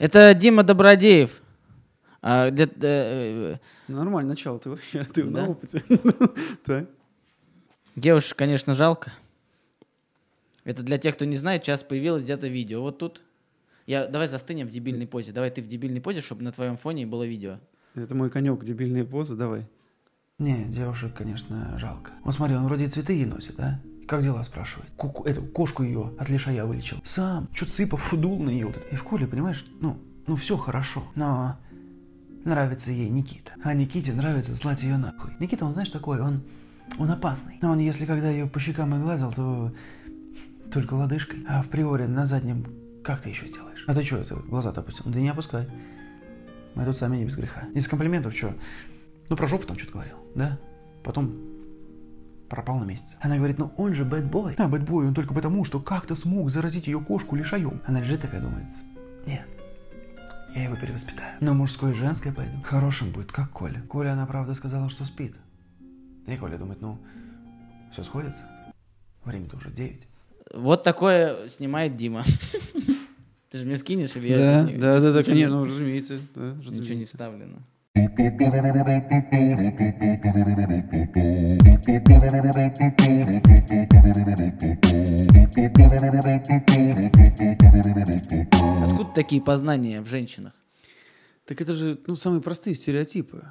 Это Дима Добродеев. А, для, э, Нормально начало, ты вообще, ты Да? на опыте. Так. девушек, конечно, жалко. Это для тех, кто не знает, сейчас появилось где-то видео. Вот тут. Я, давай застынем в дебильной позе. Давай ты в дебильной позе, чтобы на твоем фоне было видео. Это мой конек, дебильные позы, давай. Не, девушек, конечно, жалко. Вот смотри, он вроде цветы ей носит, да? Как дела, спрашивает. Ку- эту кошку ее от лишая вылечил. Сам, чё цыпов удул на нее. Вот это. И в коле, понимаешь, ну, ну все хорошо. Но нравится ей Никита. А Никите нравится слать ее нахуй. Никита, он знаешь такой, он, он опасный. Но он, если когда ее по щекам и глазил, то только лодыжкой. А в приоре на заднем как ты еще сделаешь? А ты что, это глаза-то опустил? Да не опускай. Мы тут сами не без греха. Из комплиментов что? Ну, про жопу там что-то говорил, да? Потом пропал на месяц. Она говорит, ну он же бэтбой. А, бэтбой, он только потому, что как-то смог заразить ее кошку лишаем. Она лежит такая, думает, нет, я его перевоспитаю. Но мужское и женское пойду. Хорошим будет, как Коля. Коля, она правда сказала, что спит. И Коля думает, ну, все сходится. Время-то уже 9. Вот такое снимает Дима. Ты же мне скинешь или я Да, да, да, да, конечно, ну, разумеется. да, Ничего не разумеется. вставлено. Откуда такие познания в женщинах? Так это же ну, самые простые стереотипы.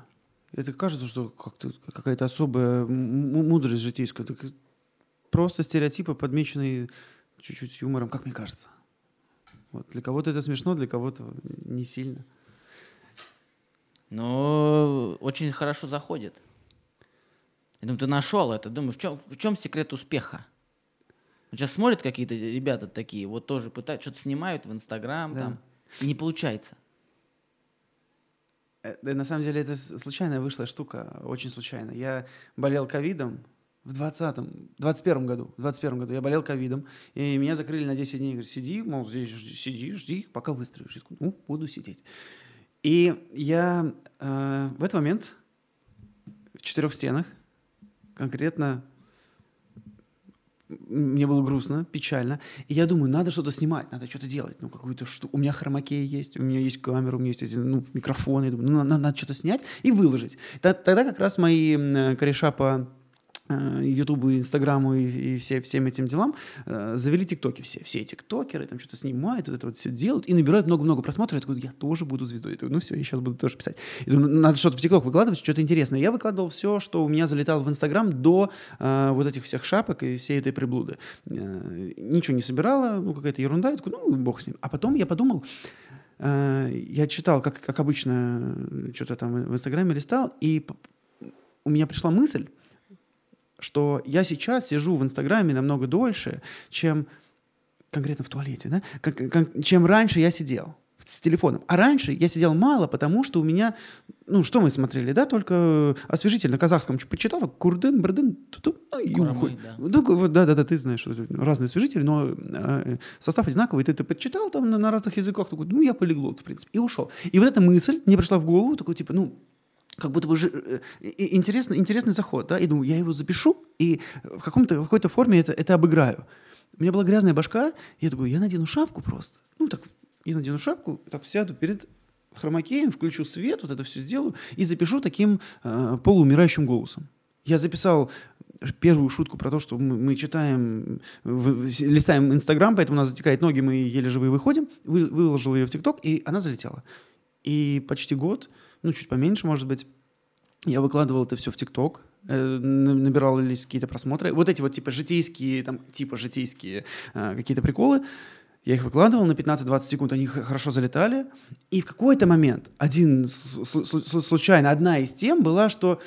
Это кажется, что какая-то особая мудрость житейская. Так просто стереотипы, подмеченные чуть-чуть юмором, как мне кажется. Вот. Для кого-то это смешно, для кого-то не сильно. Но очень хорошо заходит. Я думаю, ты нашел это. Думаю, в чем, в чем секрет успеха? Сейчас смотрят какие-то ребята такие, вот тоже пытаются, что-то снимают в Инстаграм Да. там, и не получается. Э, на самом деле это случайная вышла штука, очень случайно. Я болел ковидом в 20-м, 21 году, в 21 году я болел ковидом, и меня закрыли на 10 дней. Говорят, сиди, мол, здесь жди- сиди, жди, пока такой, ну, буду сидеть. И я э, в этот момент в четырех стенах, конкретно мне было грустно, печально. И я думаю, надо что-то снимать, надо что-то делать. Ну, какую-то штуку. У меня хромакея есть, у меня есть камера, у меня есть эти, ну, микрофоны. Я думаю, ну, надо, надо что-то снять и выложить. Т- Тогда как раз мои кореша по Ютубу, Инстаграму и, и все, всем этим делам э, завели тиктоки все. Все тиктокеры там что-то снимают, вот это вот все делают и набирают много-много просмотров. Я такой, я тоже буду звездой. Я такой, ну все, я сейчас буду тоже писать. Я думаю, «Ну, надо что-то в тикток выкладывать, что-то интересное. Я выкладывал все, что у меня залетало в Инстаграм до э, вот этих всех шапок и всей этой приблуды. Э, ничего не собирала, ну какая-то ерунда. Я такой, ну бог с ним. А потом я подумал, э, я читал, как, как обычно, э, что-то там в Инстаграме листал, и у меня пришла мысль, что я сейчас сижу в Инстаграме намного дольше, чем конкретно в туалете, да? как, как- чем раньше я сидел с телефоном. А раньше я сидел мало, потому что у меня, ну, что мы смотрели, да, только освежитель на казахском почитал, курдын, брдын, ту-ту, ну, и да. Ну, да, да, да, ты знаешь, разные освежители, но э, состав одинаковый, ты это почитал там на, на разных языках, такой, ну, я полиглот, в принципе, и ушел. И вот эта мысль мне пришла в голову, такой, типа, ну, как будто бы же, э, интересный, интересный заход, да, и думаю, я его запишу, и в, каком-то, в какой-то форме это, это обыграю. У меня была грязная башка, я такой, я надену шапку просто, ну, так, я надену шапку, так сяду перед хромакеем, включу свет, вот это все сделаю, и запишу таким э, полуумирающим голосом. Я записал первую шутку про то, что мы, мы читаем, в- в- листаем Инстаграм, поэтому у нас затекают ноги, мы еле живые выходим, вы- выложил ее в ТикТок, и она залетела. И почти год, ну, чуть поменьше, может быть, я выкладывал это все в ТикТок, э, на- набирались какие-то просмотры. Вот эти вот типа житейские, там, типа житейские э, какие-то приколы. Я их выкладывал на 15-20 секунд, они хорошо залетали. И в какой-то момент, один, случайно, одна из тем была, что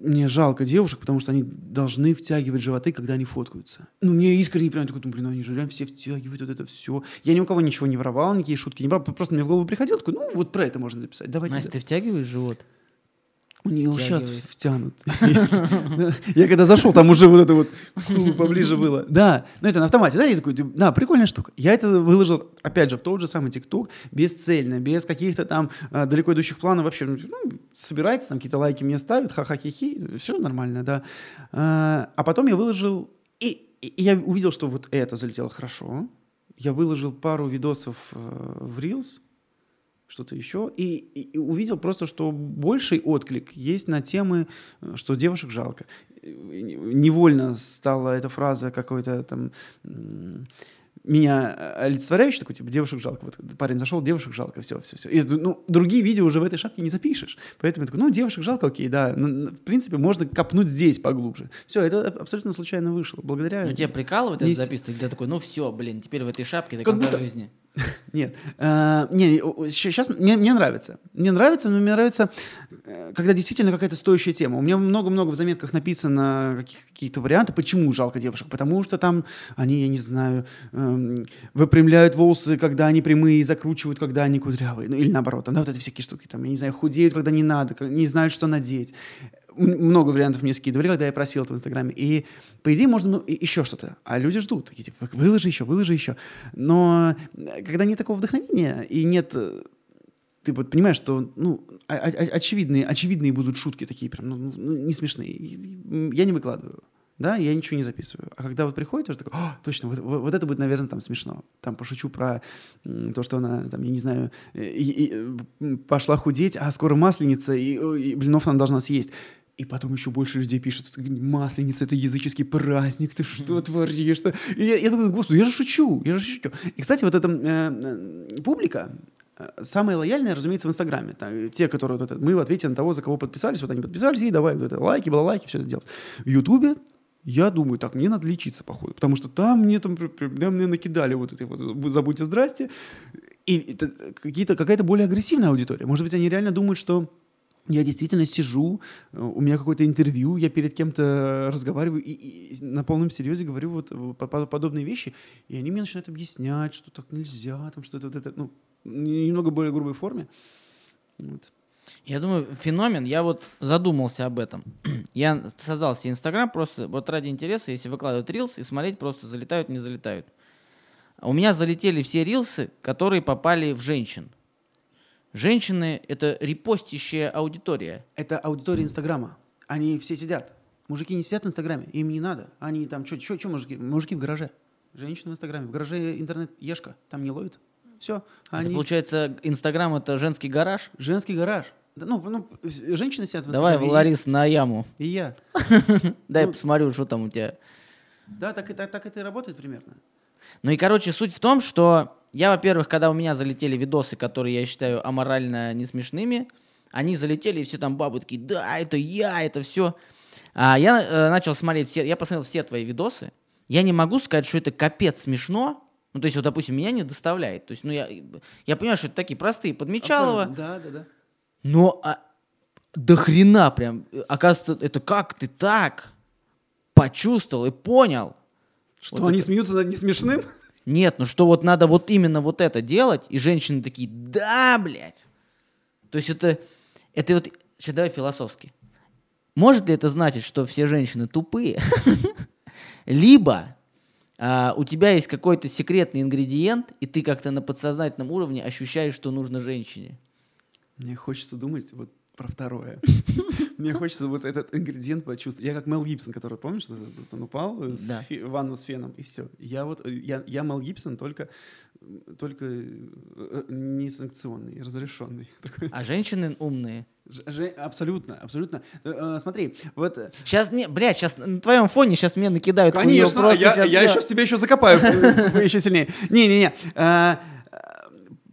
мне жалко девушек, потому что они должны втягивать животы, когда они фоткаются. Ну, мне искренне прям такой, думаю, блин, ну они же реально все втягивают вот это все. Я ни у кого ничего не воровал, никакие шутки не брал, просто мне в голову приходило, такой, ну, вот про это можно записать, давайте. Настя, ты втягиваешь живот? У нее сейчас втянут. Я когда зашел, там уже вот это вот к стулу поближе было. Да, ну это на автомате, да, я такой, да, прикольная штука. Я это выложил, опять же, в тот же самый ТикТок, бесцельно, без каких-то там а, далеко идущих планов вообще. Ну, собирается, там какие-то лайки мне ставят, ха-ха-хи-хи, все нормально, да. А а потом я выложил, и, и я увидел, что вот это залетело хорошо, я выложил пару видосов э, в Reels, что-то еще, и, и- увидел просто, что больший отклик есть на темы, э, что девушек жалко. Невольно стала эта фраза какой-то там меня олицетворяющий такой, типа, девушек жалко. Вот парень зашел, девушек жалко, все, все, все. И, ну, другие видео уже в этой шапке не запишешь. Поэтому я такой, ну, девушек жалко, окей, да. Ну, в принципе, можно копнуть здесь поглубже. Все, это аб- абсолютно случайно вышло. Благодаря... Ну, тебя прикалывает Не это с- записывать, где такой, ну все, блин, теперь в этой шапке до Как конца будто- жизни. Нет, э, не, сейчас мне, мне нравится. Мне нравится, но мне нравится, э, когда действительно какая-то стоящая тема. У меня много-много в заметках написано какие-то варианты, почему жалко девушек. Потому что там они, я не знаю, эм, выпрямляют волосы, когда они прямые, и закручивают, когда они кудрявые. Ну, или наоборот, там, да, вот эти всякие штуки. Там, я не знаю, худеют, когда не надо, не знают, что надеть. Много вариантов мне скидывали, когда я просил это в Инстаграме. И, по идее, можно ну, еще что-то. А люди ждут. Такие, типа, выложи еще, выложи еще. Но э, когда нет такого вдохновения и нет... э, Ты вот понимаешь, что, ну, очевидные, очевидные будут шутки такие прям, ну, ну, не смешные. Я не выкладываю. Да, я ничего не записываю. А когда вот приходит, уже такой, «О, точно, вот, вот- это будет, наверное, там смешно. Там пошучу про то, что она, там, я не знаю, э, и- и, пошла худеть, а скоро масленица, и, и блинов она должна съесть. И потом еще больше людей пишут, масленица — это языческий праздник, ты что творишь? -то? И я, я такой, господи, я же шучу, я же шучу. И, кстати, вот эта э, э, публика, э, самая лояльная, разумеется, в Инстаграме. Там, те, которые вот это, мы в ответе на того, за кого подписались, вот они подписались, и давай вот это, лайки, было лайки, все это делать. В Ютубе я думаю, так, мне надо лечиться, походу, потому что там мне там пр- пр- прям мне накидали вот этой вот «забудьте здрасте», и это какие-то, какая-то более агрессивная аудитория. Может быть, они реально думают, что я действительно сижу, э, у меня какое-то интервью, я перед кем-то разговариваю и, и на полном серьезе говорю вот э, по- по- подобные вещи, и они мне начинают объяснять, что так нельзя, там что-то вот это, ну, немного более грубой форме. Вот. Я думаю, феномен, я вот задумался об этом. Я создал себе Инстаграм просто вот ради интереса, если выкладывать рилс и смотреть, просто залетают, не залетают. А У меня залетели все рилсы, которые попали в женщин. Женщины — это репостящая аудитория. Это аудитория Инстаграма. Они все сидят. Мужики не сидят в Инстаграме, им не надо. Они там, что мужики? Мужики в гараже. Женщины в Инстаграме. В гараже интернет-ешка, там не ловит. Все. Это, Они... получается, Инстаграм — это женский гараж? Женский гараж. Да, ну, ну, женщины сидят в Давай, Инстаграме. и- Ларис, на яму. И я. Дай Ну- посмотрю, что там у тебя. Да, так, и- так, так это и работает примерно. Ну и, короче, суть в том, что я, во-первых, когда у меня залетели видосы, которые я считаю аморально не смешными, они залетели, и все там бабы такие, да, это я, это все. А я э, начал смотреть все, я посмотрел все твои видосы. Я не могу сказать, что это капец смешно. Ну, то есть, вот, допустим, меня не доставляет. То есть, ну, я, я понимаю, что это такие простые подмечалова. Да, да, да. Но а, до хрена прям. э, Оказывается, это как ты так почувствовал и понял. Что Вот они это- смеются над несмешным? Нет, ну что вот надо вот именно вот это делать, и женщины такие, да, блядь. То есть это, это вот, сейчас давай философски. Может ли это значить, что все женщины тупые? Либо а, у тебя есть какой-то секретный ингредиент, и ты как-то на подсознательном уровне ощущаешь, что нужно женщине. Мне хочется думать вот про второе. Мне хочется вот этот ингредиент почувствовать. Я как Мел Гибсон, который, помнишь, он упал э, с в ванну с феном, и все. Я вот, э, я, я Мел Гибсон, только, только э, не санкционный, разрешенный. А женщины умные. Ж- Абсолютно, абсолютно. Э, э, Смотри, вот... э, Сейчас, не, блядь, сейчас на твоем фоне сейчас мне накидают Конечно, я, я всё. еще тебя еще закопаю э, еще сильнее. Не-не-не.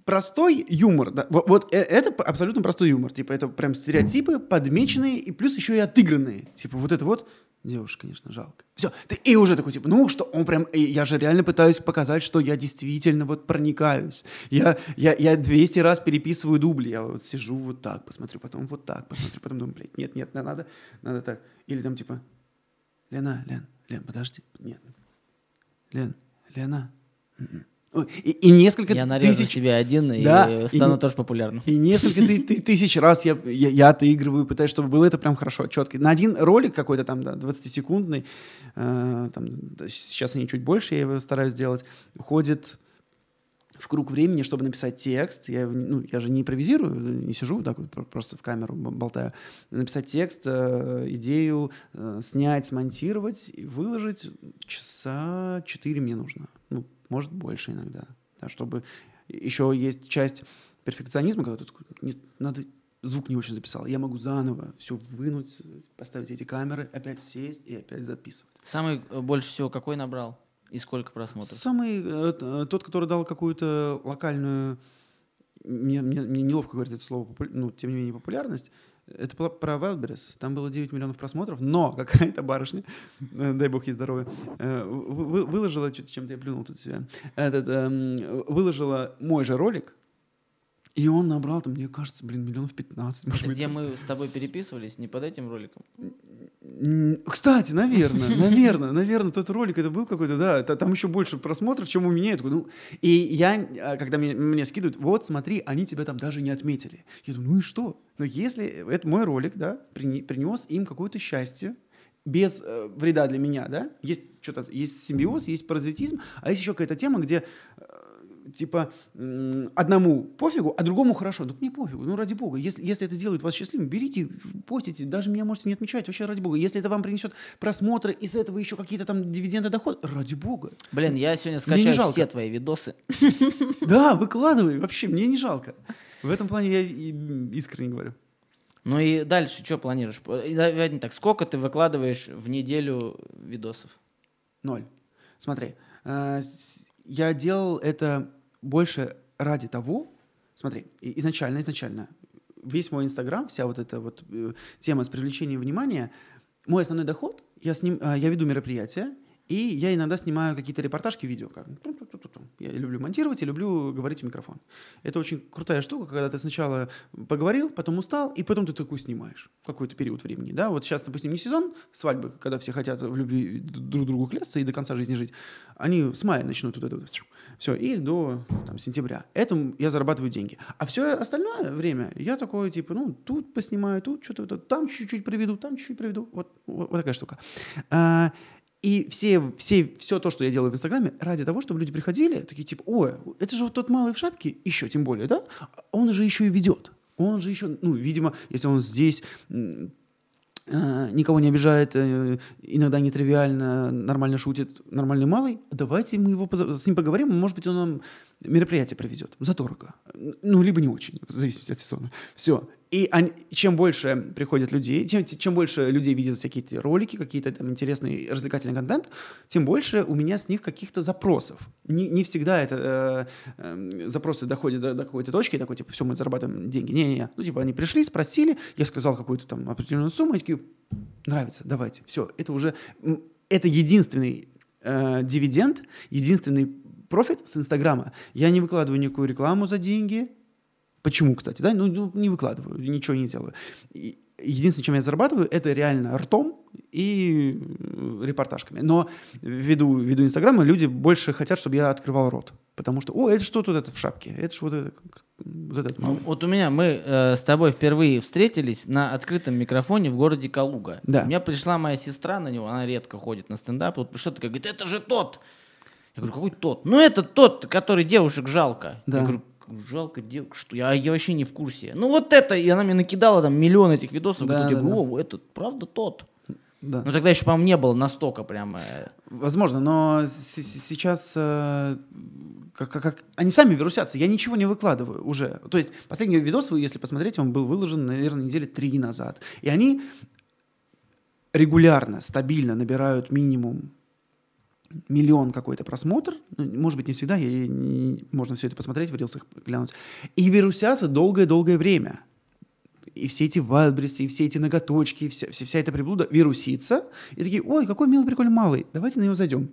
Э, Простой юмор, да, во- вот э- это абсолютно простой юмор, типа это прям стереотипы подмеченные и плюс еще и отыгранные, типа вот это вот девушка, конечно, жалко. Все, ты и уже такой типа, ну что, он прям, и я же реально пытаюсь показать, что я действительно вот проникаюсь. Я я я 200 раз переписываю дубли, я вот сижу вот так, посмотрю, потом вот так, посмотрю, потом думаю, блядь, нет, нет, надо, надо так, или там типа, Лена, Лен, Лен, подожди, нет, Лен, Лена. м-м. И, и несколько Я нарежу тысяч... себе один и Да, э, и- стану тоже популярным. И несколько ты- ты- тысяч раз я, я, я отыгрываю, пытаюсь, чтобы было это прям хорошо, четко. На один ролик какой-то там, да, 20-секундный, э, там, сейчас они чуть больше, я его стараюсь сделать, уходит в круг времени, чтобы написать текст. Я, ну, я же не импровизирую, не сижу так вот, про- просто в камеру болтаю. Написать текст, э, идею, э, снять, смонтировать и выложить часа 4 мне нужно. Ну, может больше иногда. Да, чтобы еще есть часть перфекционизма, когда такой, «Нет, надо звук не очень записал. Я могу заново все вынуть, поставить эти камеры, опять сесть и опять записывать. Самый э, больше всего какой набрал? И сколько просмотров? Самый э, тот, который дал какую-то локальную, мне, мне- мне неловко говорить это слово, ну, тем не менее, популярность, это было про Wildberries. Там было 9 миллионов просмотров, но какая-то барышня, э, дай бог ей здоровья, э, вы- вы- выложила, чем-то я плюнул тут себя, этот, эм, выложила мой же ролик, и он набрал, там, мне кажется, блин, миллионов 15, может Это быть. где мы с тобой переписывались, не под этим роликом? Кстати, наверное, наверное, наверное, тот ролик это был какой-то, да, та- там еще больше просмотров, чем у меня. Я такой, ну, и я, а, когда мне, мне скидывают, вот, смотри, они тебя там даже не отметили. Я думаю, ну и что? Но если это мой ролик, да, принес им какое-то счастье, без э, вреда для меня, да, есть что-то, есть симбиоз, есть паразитизм, а есть еще какая-то тема, где э, типа одному пофигу, а другому хорошо. Ну, мне пофигу, ну, ради бога. Если, если это делает вас счастливым, берите, постите, даже меня можете не отмечать, вообще ради бога. Если это вам принесет просмотры, из этого еще какие-то там дивиденды, доход, ради бога. Блин, я сегодня скачаю все твои видосы. Да, выкладывай, вообще, мне не жалко. В этом плане я искренне говорю. Ну и дальше что планируешь? Не так, сколько ты выкладываешь в неделю видосов? Ноль. Смотри, э, я делал это больше ради того, смотри, изначально, изначально, весь мой Инстаграм, вся вот эта вот э, тема с привлечением внимания, мой основной доход, я, с ним, э, я веду мероприятия, и я иногда снимаю какие-то репортажки, видео. Как. Я люблю монтировать и люблю говорить в микрофон. Это очень крутая штука, когда ты сначала поговорил, потом устал, и потом ты такой снимаешь в какой-то период времени. Да? Вот сейчас, допустим, не сезон свадьбы, когда все хотят в любви друг другу клясться и до конца жизни жить. Они с мая начнут вот это вот все, и до там, сентября. Этим я зарабатываю деньги. А все остальное время я такой, типа, ну, тут поснимаю, тут что-то, там чуть-чуть приведу, там чуть-чуть приведу. Вот, вот, вот такая штука. А, и все, все, все то, что я делаю в Инстаграме, ради того, чтобы люди приходили, такие типа, ой, это же вот тот малый в шапке, еще тем более, да? Он же еще и ведет. Он же еще, ну, видимо, если он здесь э, никого не обижает, э, иногда нетривиально, нормально шутит, нормальный малый, давайте мы его с ним поговорим, может быть, он нам мероприятие проведет за дорого. Ну, либо не очень, в зависимости от сезона. Все. И они- чем больше приходят людей, тем, чем больше людей видят всякие ролики, какие-то там интересные развлекательный контент, тем больше у меня с них каких-то запросов. Не, не всегда это э, э, запросы доходят до, до какой-то точки, такой, типа, все, мы зарабатываем деньги. Не-не-не. Ну, типа, они пришли, спросили, я сказал какую-то там определенную сумму, и такие, нравится, давайте. Все, это уже, это единственный э, дивиденд, единственный профит с Инстаграма. Я не выкладываю никакую рекламу за деньги. Почему, кстати, да? Ну, ну, не выкладываю, ничего не делаю. Единственное, чем я зарабатываю, это реально ртом и э, репортажками. Но ввиду, ввиду Инстаграма люди больше хотят, чтобы я открывал рот. Потому что, о, это что тут это в шапке? Это что вот это, вот этот Ну, малый». вот у меня, мы э, с тобой впервые встретились на открытом микрофоне в городе Калуга. Да. У меня пришла моя сестра на него, она редко ходит на стендап. Вот что такая, говорит, это же тот. Я говорю, какой тот? Ну, это тот, который девушек жалко. Да. Я говорю, жалко девушек, что я, я вообще не в курсе. Ну, вот это, и она мне накидала там миллион этих видосов. Да, я да, говорю, «О, это правда тот. Да. Ну, тогда еще, по-моему, не было настолько прям... э, Возможно, но сейчас э, как, как- как- они сами вирусятся. Я ничего не выкладываю уже. То есть последний видос, вы, если посмотреть, он был выложен, наверное, недели три назад. И они регулярно, стабильно набирают минимум миллион какой-то просмотр, ну, может быть, не всегда, я, можно все это посмотреть, в рилсах глянуть, и вирусятся долгое-долгое время. И все эти вайлдбрисы, и все эти ноготочки, и вся, вся, вся эта приблуда вирусится, и такие, ой, какой милый, прикольный малый, давайте на него зайдем.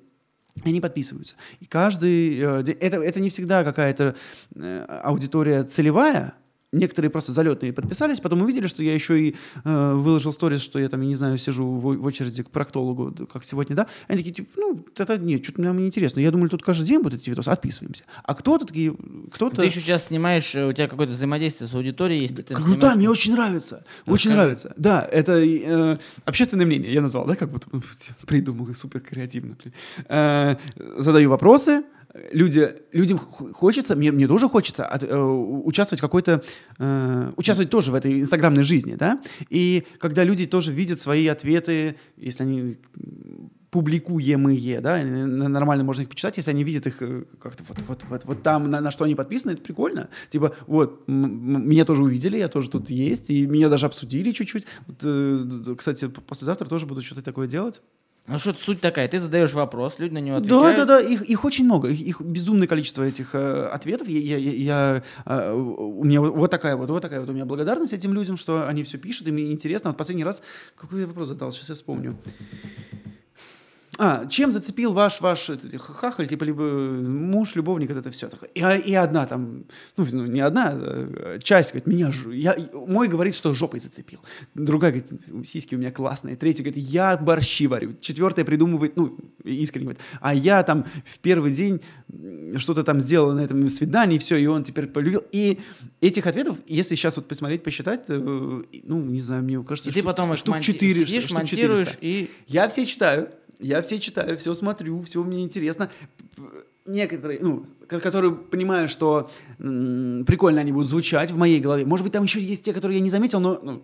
И они подписываются. И каждый... э, это, это не всегда какая-то э, аудитория целевая, Некоторые просто залетные подписались, потом увидели, что я еще и э, выложил сторис, что я там, я не знаю, сижу в, в очереди к проктологу, как сегодня, да. Они такие, типа, ну, это нет, что-то нам не интересно. Я думаю, тут каждый день будут эти видосы, отписываемся. А кто-то такие, кто-то... Ты еще сейчас снимаешь, э, у тебя какое-то взаимодействие с аудиторией есть. ты Круто, снимаешь- мне очень нравится. Очень Расскажи. нравится. Да, это э, общественное мнение, я назвал, да, как будто придумал супер креативно. Э, задаю вопросы, люди, людям хочется, мне, мне тоже хочется от- э, участвовать в какой-то, э, участвовать тоже в этой инстаграмной жизни, да, и когда люди тоже видят свои ответы, если они публикуемые, да, нормально можно их почитать, если они видят их э, как-то вот, вот, вот, вот там, на, на что они подписаны, это прикольно. Типа, вот, меня тоже увидели, я тоже тут есть, и меня даже обсудили чуть-чуть. Вот, э, кстати, послезавтра тоже буду что-то такое делать. Ну что суть такая, ты задаешь вопрос, люди на него Да, отвечают. да, да, их, их очень много, их, их безумное количество этих э, ответов. Я, я, я- э, у меня вот вот такая вот, вот такая вот у меня благодарность этим людям, что они все пишут, и мне интересно. Вот последний раз, какой я вопрос задал, сейчас я вспомню. А, чем зацепил ваш, ваш этот, хахаль, типа, либо муж, любовник, вот это все такое. И, а- и одна там, ну, ну, не одна, а, часть, говорит, меня, я, мой говорит, что жопой зацепил. Другая говорит, сиськи у меня классные. Третья говорит, я борщи варю. Четвертая придумывает, ну, искренне говорит, а я там в первый день что-то там сделал на этом свидании, все, и он теперь полюбил. И этих ответов, если сейчас вот посмотреть, посчитать, э, ну, не знаю, мне кажется, И ты потом их штук монти- 4, сидишь, штук монтируешь 400. и... Я все читаю, я все читаю, все смотрю, все мне интересно. Некоторые, ну, ко- которые понимаю, что прикольно они будут звучать в моей голове. Может быть, там еще есть те, которые я не заметил, но ну,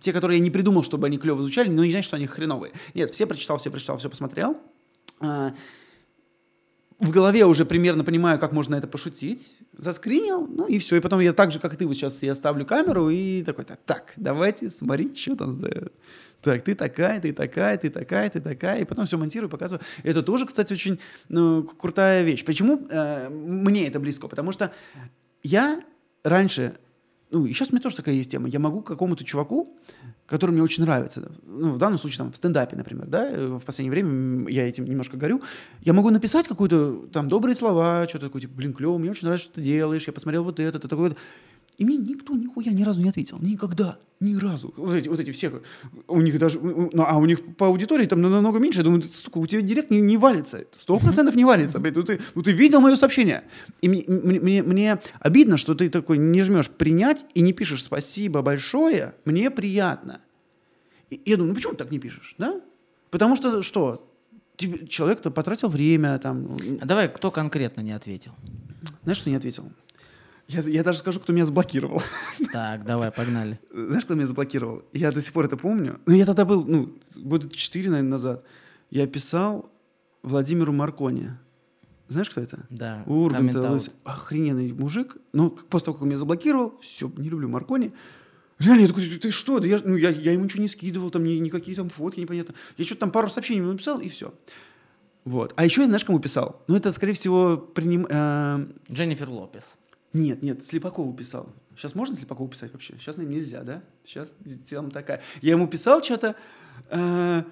те, которые я не придумал, чтобы они клево звучали, но не значит, что они хреновые. Нет, все прочитал, все прочитал, все посмотрел. А, в голове уже примерно понимаю, как можно это пошутить, заскринил, ну и все. И потом я так же, как ты, вот сейчас я ставлю камеру и такой, так, так давайте смотреть, что там за... Так, ты такая, ты такая, ты такая, ты такая. И потом все монтирую, показываю. Это тоже, кстати, очень ну, крутая вещь. Почему э, мне это близко? Потому что я раньше, ну, и сейчас у меня тоже такая есть тема, я могу какому-то чуваку, который мне очень нравится, ну, в данном случае там в стендапе, например, да, э, в последнее время я этим немножко горю, я могу написать какую-то там добрые слова, что-то такое, типа, блин, клево, мне очень нравится, что ты делаешь, я посмотрел вот это, ты такой, и мне никто нихуя ни разу не ответил. Никогда. Ни разу. Вот эти, вот эти все. У них даже... ну, а у них по аудитории там намного меньше. Я думаю, сука, у тебя директ не, не валится. Сто процентов не валится. блядь. Ну ты, ну ты видел мое сообщение. И мне, мне, мне- обидно, что ты такой не жмешь принять и не пишешь спасибо большое. Мне приятно. И я думаю, ну почему ты так не пишешь, да? Потому что что? Тебе- Человек-то потратил время, там, А давай, кто конкретно не ответил? знаешь, что не ответил? Я, я даже скажу, кто меня заблокировал. Так, давай, погнали. Знаешь, кто меня заблокировал? Я до сих пор это помню. Ну, я тогда был, ну, года четыре, наверное, назад. Я писал Владимиру Маркони. Знаешь, кто это? Да, Урганта. Охрененный мужик. Но после того, как он меня заблокировал, все, не люблю Маркони. Реально, я такой, ты, ты что? Да я, ну, я, я ему ничего не скидывал, там ни, никакие там фотки, непонятно. Я что-то там пару сообщений ему написал, и все. Вот. А еще я, знаешь, кому писал? Ну, это, скорее всего, приним... э, Дженнифер Лопес. Нет, нет, Слепакову писал. Сейчас можно Слепакову писать вообще? Сейчас, наверное, нельзя, да? Сейчас тема такая. Я ему писал что-то, э,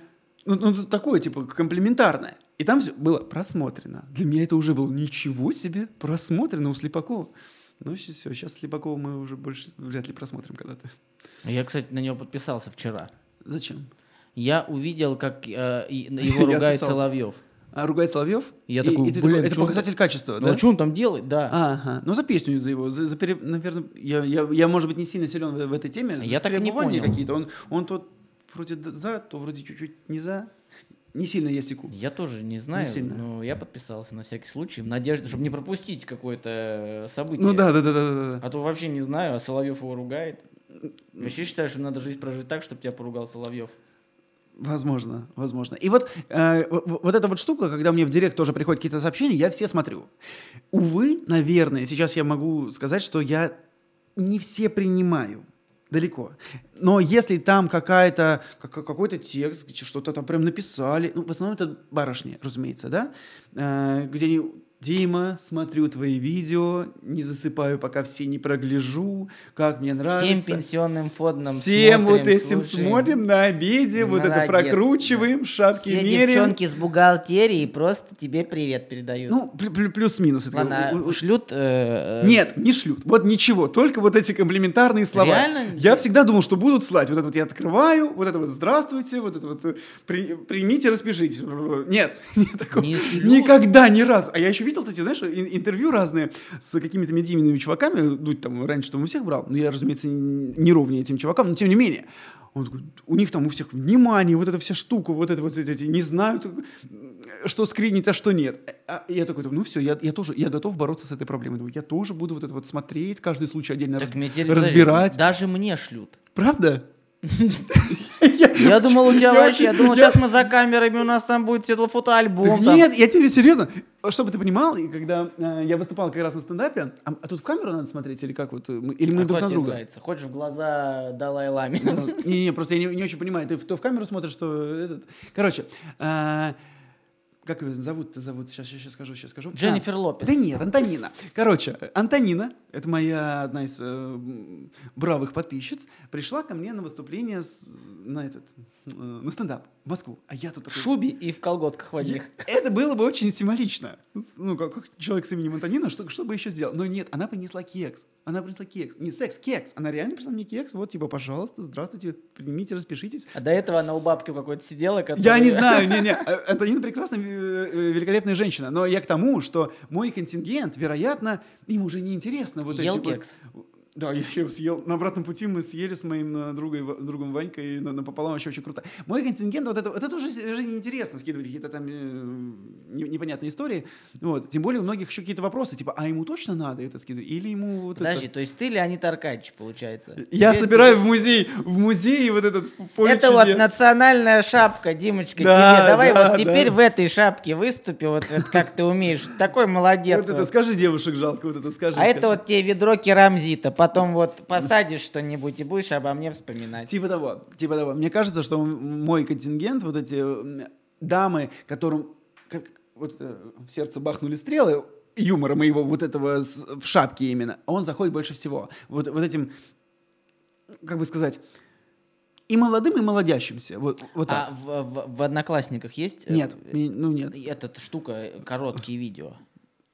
ну, ну, такое, типа, комплиментарное. И там все было просмотрено. Для меня это уже было ничего себе, просмотрено у Слепакова. Ну, все, сейчас Слепакова мы уже больше вряд ли просмотрим когда-то. Я, кстати, на него подписался вчера. Зачем? Я увидел, как э, его ругает. Соловьев. А ругает Соловьев? Я И- такой, и ты блин, такой, это чё он показатель качества, Ну, да? а что он там делает? Да. Ага. Ну, за песню за его. За, за пере- Наверное, я, я, я, может быть, не сильно силен в, в этой теме. Я За так и не понял. какие-то. Он, он то вроде за, то вроде чуть-чуть не за. Не сильно я секу. Я тоже не знаю, сильно. но я подписался на всякий случай, в надежде, чтобы не пропустить какое-то событие. Ну да, да, да, да, да. А то вообще не знаю, а Соловьев его ругает. Вообще считаю, что надо жизнь прожить так, чтобы тебя поругал Соловьев. Возможно, возможно. И вот, э, вот эта вот штука, когда мне в директ тоже приходят какие-то сообщения, я все смотрю. Увы, наверное, сейчас я могу сказать, что я не все принимаю. Далеко. Но если там какая-то, как- какой-то текст, что-то там прям написали, ну, в основном это барышни, разумеется, да, Э, где они, Дима, смотрю твои видео, не засыпаю, пока все не прогляжу, как мне Всем нравится. пенсионным фондам Всем вот смотрим, этим слушаем. смотрим на обеде, вот это Молодец, прокручиваем, шапки Все меряем. девчонки с бухгалтерии просто тебе привет передают. Ну, плю- плю- плюс-минус. это Ладно, у- шлют... э, э, Нет, не шлют. Вот ничего, только вот эти комплиментарные слова. Реально? Я всегда думал, что будут слать. Вот это вот я открываю, вот это вот здравствуйте, вот это вот э, при- примите, распишитесь. Нет, нет такого. Не шлют? Никогда, ни разу. А я еще видел эти, знаешь, ин- интервью разные с какими-то медийными чуваками. Дудь там раньше там у всех брал. Но я, разумеется, не ровнее этим чувакам, но тем не менее. Он такой, у них там у всех внимание, вот эта вся штука, вот это вот эти, не знают, что скринить, а что нет. А я такой, ну все, я, я тоже, я готов бороться с этой проблемой. Думаю, я тоже буду вот это вот смотреть, каждый случай отдельно так раз- разбирать. Даже мне шлют. Правда? Я думал, у тебя вообще, я думал, сейчас мы за камерами, у нас там будет фотоальбом. Нет, я тебе серьезно. Чтобы ты понимал, и когда э, я выступал как раз на стендапе, а, а тут в камеру надо смотреть или как вот, э, мы- или мы Какой друг на друга? нравится? Хочешь в глаза Далай-Ламе? Не-не, просто я не, очень понимаю. Ты то в камеру смотришь, что этот. Короче, а, как ее зовут-то зовут? Сейчас, сейчас скажу, сейчас скажу. Дженнифер А, Лопес. Да нет, Антонина. Короче, Антонина, это моя одна из э, бравых подписчиц, пришла ко мне на выступление с- на этот э, на стендап в Москву. А я тут В такой, шубе и в колготках в одних. это было бы очень символично. Ну, как, как человек с именем Антонина, что, что бы еще сделал? Но нет, она принесла кекс. Она принесла кекс. Не секс, кекс. Она реально принесла мне кекс. Вот, типа, пожалуйста, здравствуйте, примите, распишитесь. А до этого она у бабки какой-то сидела, которая... Я не знаю, не-не. э, Антонина прекрасная, э, великолепная женщина. Но я к тому, что мой контингент, вероятно, им уже не интересно вот Ел эти вот-? Да, я его съел. На обратном пути мы съели с моим э, другой, Ва- другом Ванькой на- напополам вообще очень круто. Мой контингент, вот это, вот это уже, уже неинтересно, скидывать какие-то там э, не- непонятные истории. Вот. Тем более у многих еще какие-то вопросы, типа, а ему точно надо это скидывать? Или ему вот Подожди, это... то есть ты Леонид Аркадьевич, получается? Я Тебе- собираю в музей, в музее вот этот поле Это вот чудес. национальная шапка, Димочка, Да, тебе. Давай да, вот теперь да. в этой шапке выступи, вот, вот как ты умеешь. Такой молодец. Вот это, вот. скажи девушек жалко, вот это скажи. А скажи. это вот тебе ведро керамзита. Потом вот посадишь что-нибудь и будешь обо мне вспоминать. Типа того, типа того. Мне кажется, что мой контингент, вот эти м, дамы, которым как вот э, в сердце бахнули стрелы, юмора моего вот этого в шапке именно, он заходит больше всего. Вот, вот этим, как бы сказать, и молодым, и молодящимся. Вот, вот А так. в, в- в Одноклассниках есть? э, Нет, ну нет. Эта штука, э, короткие видео.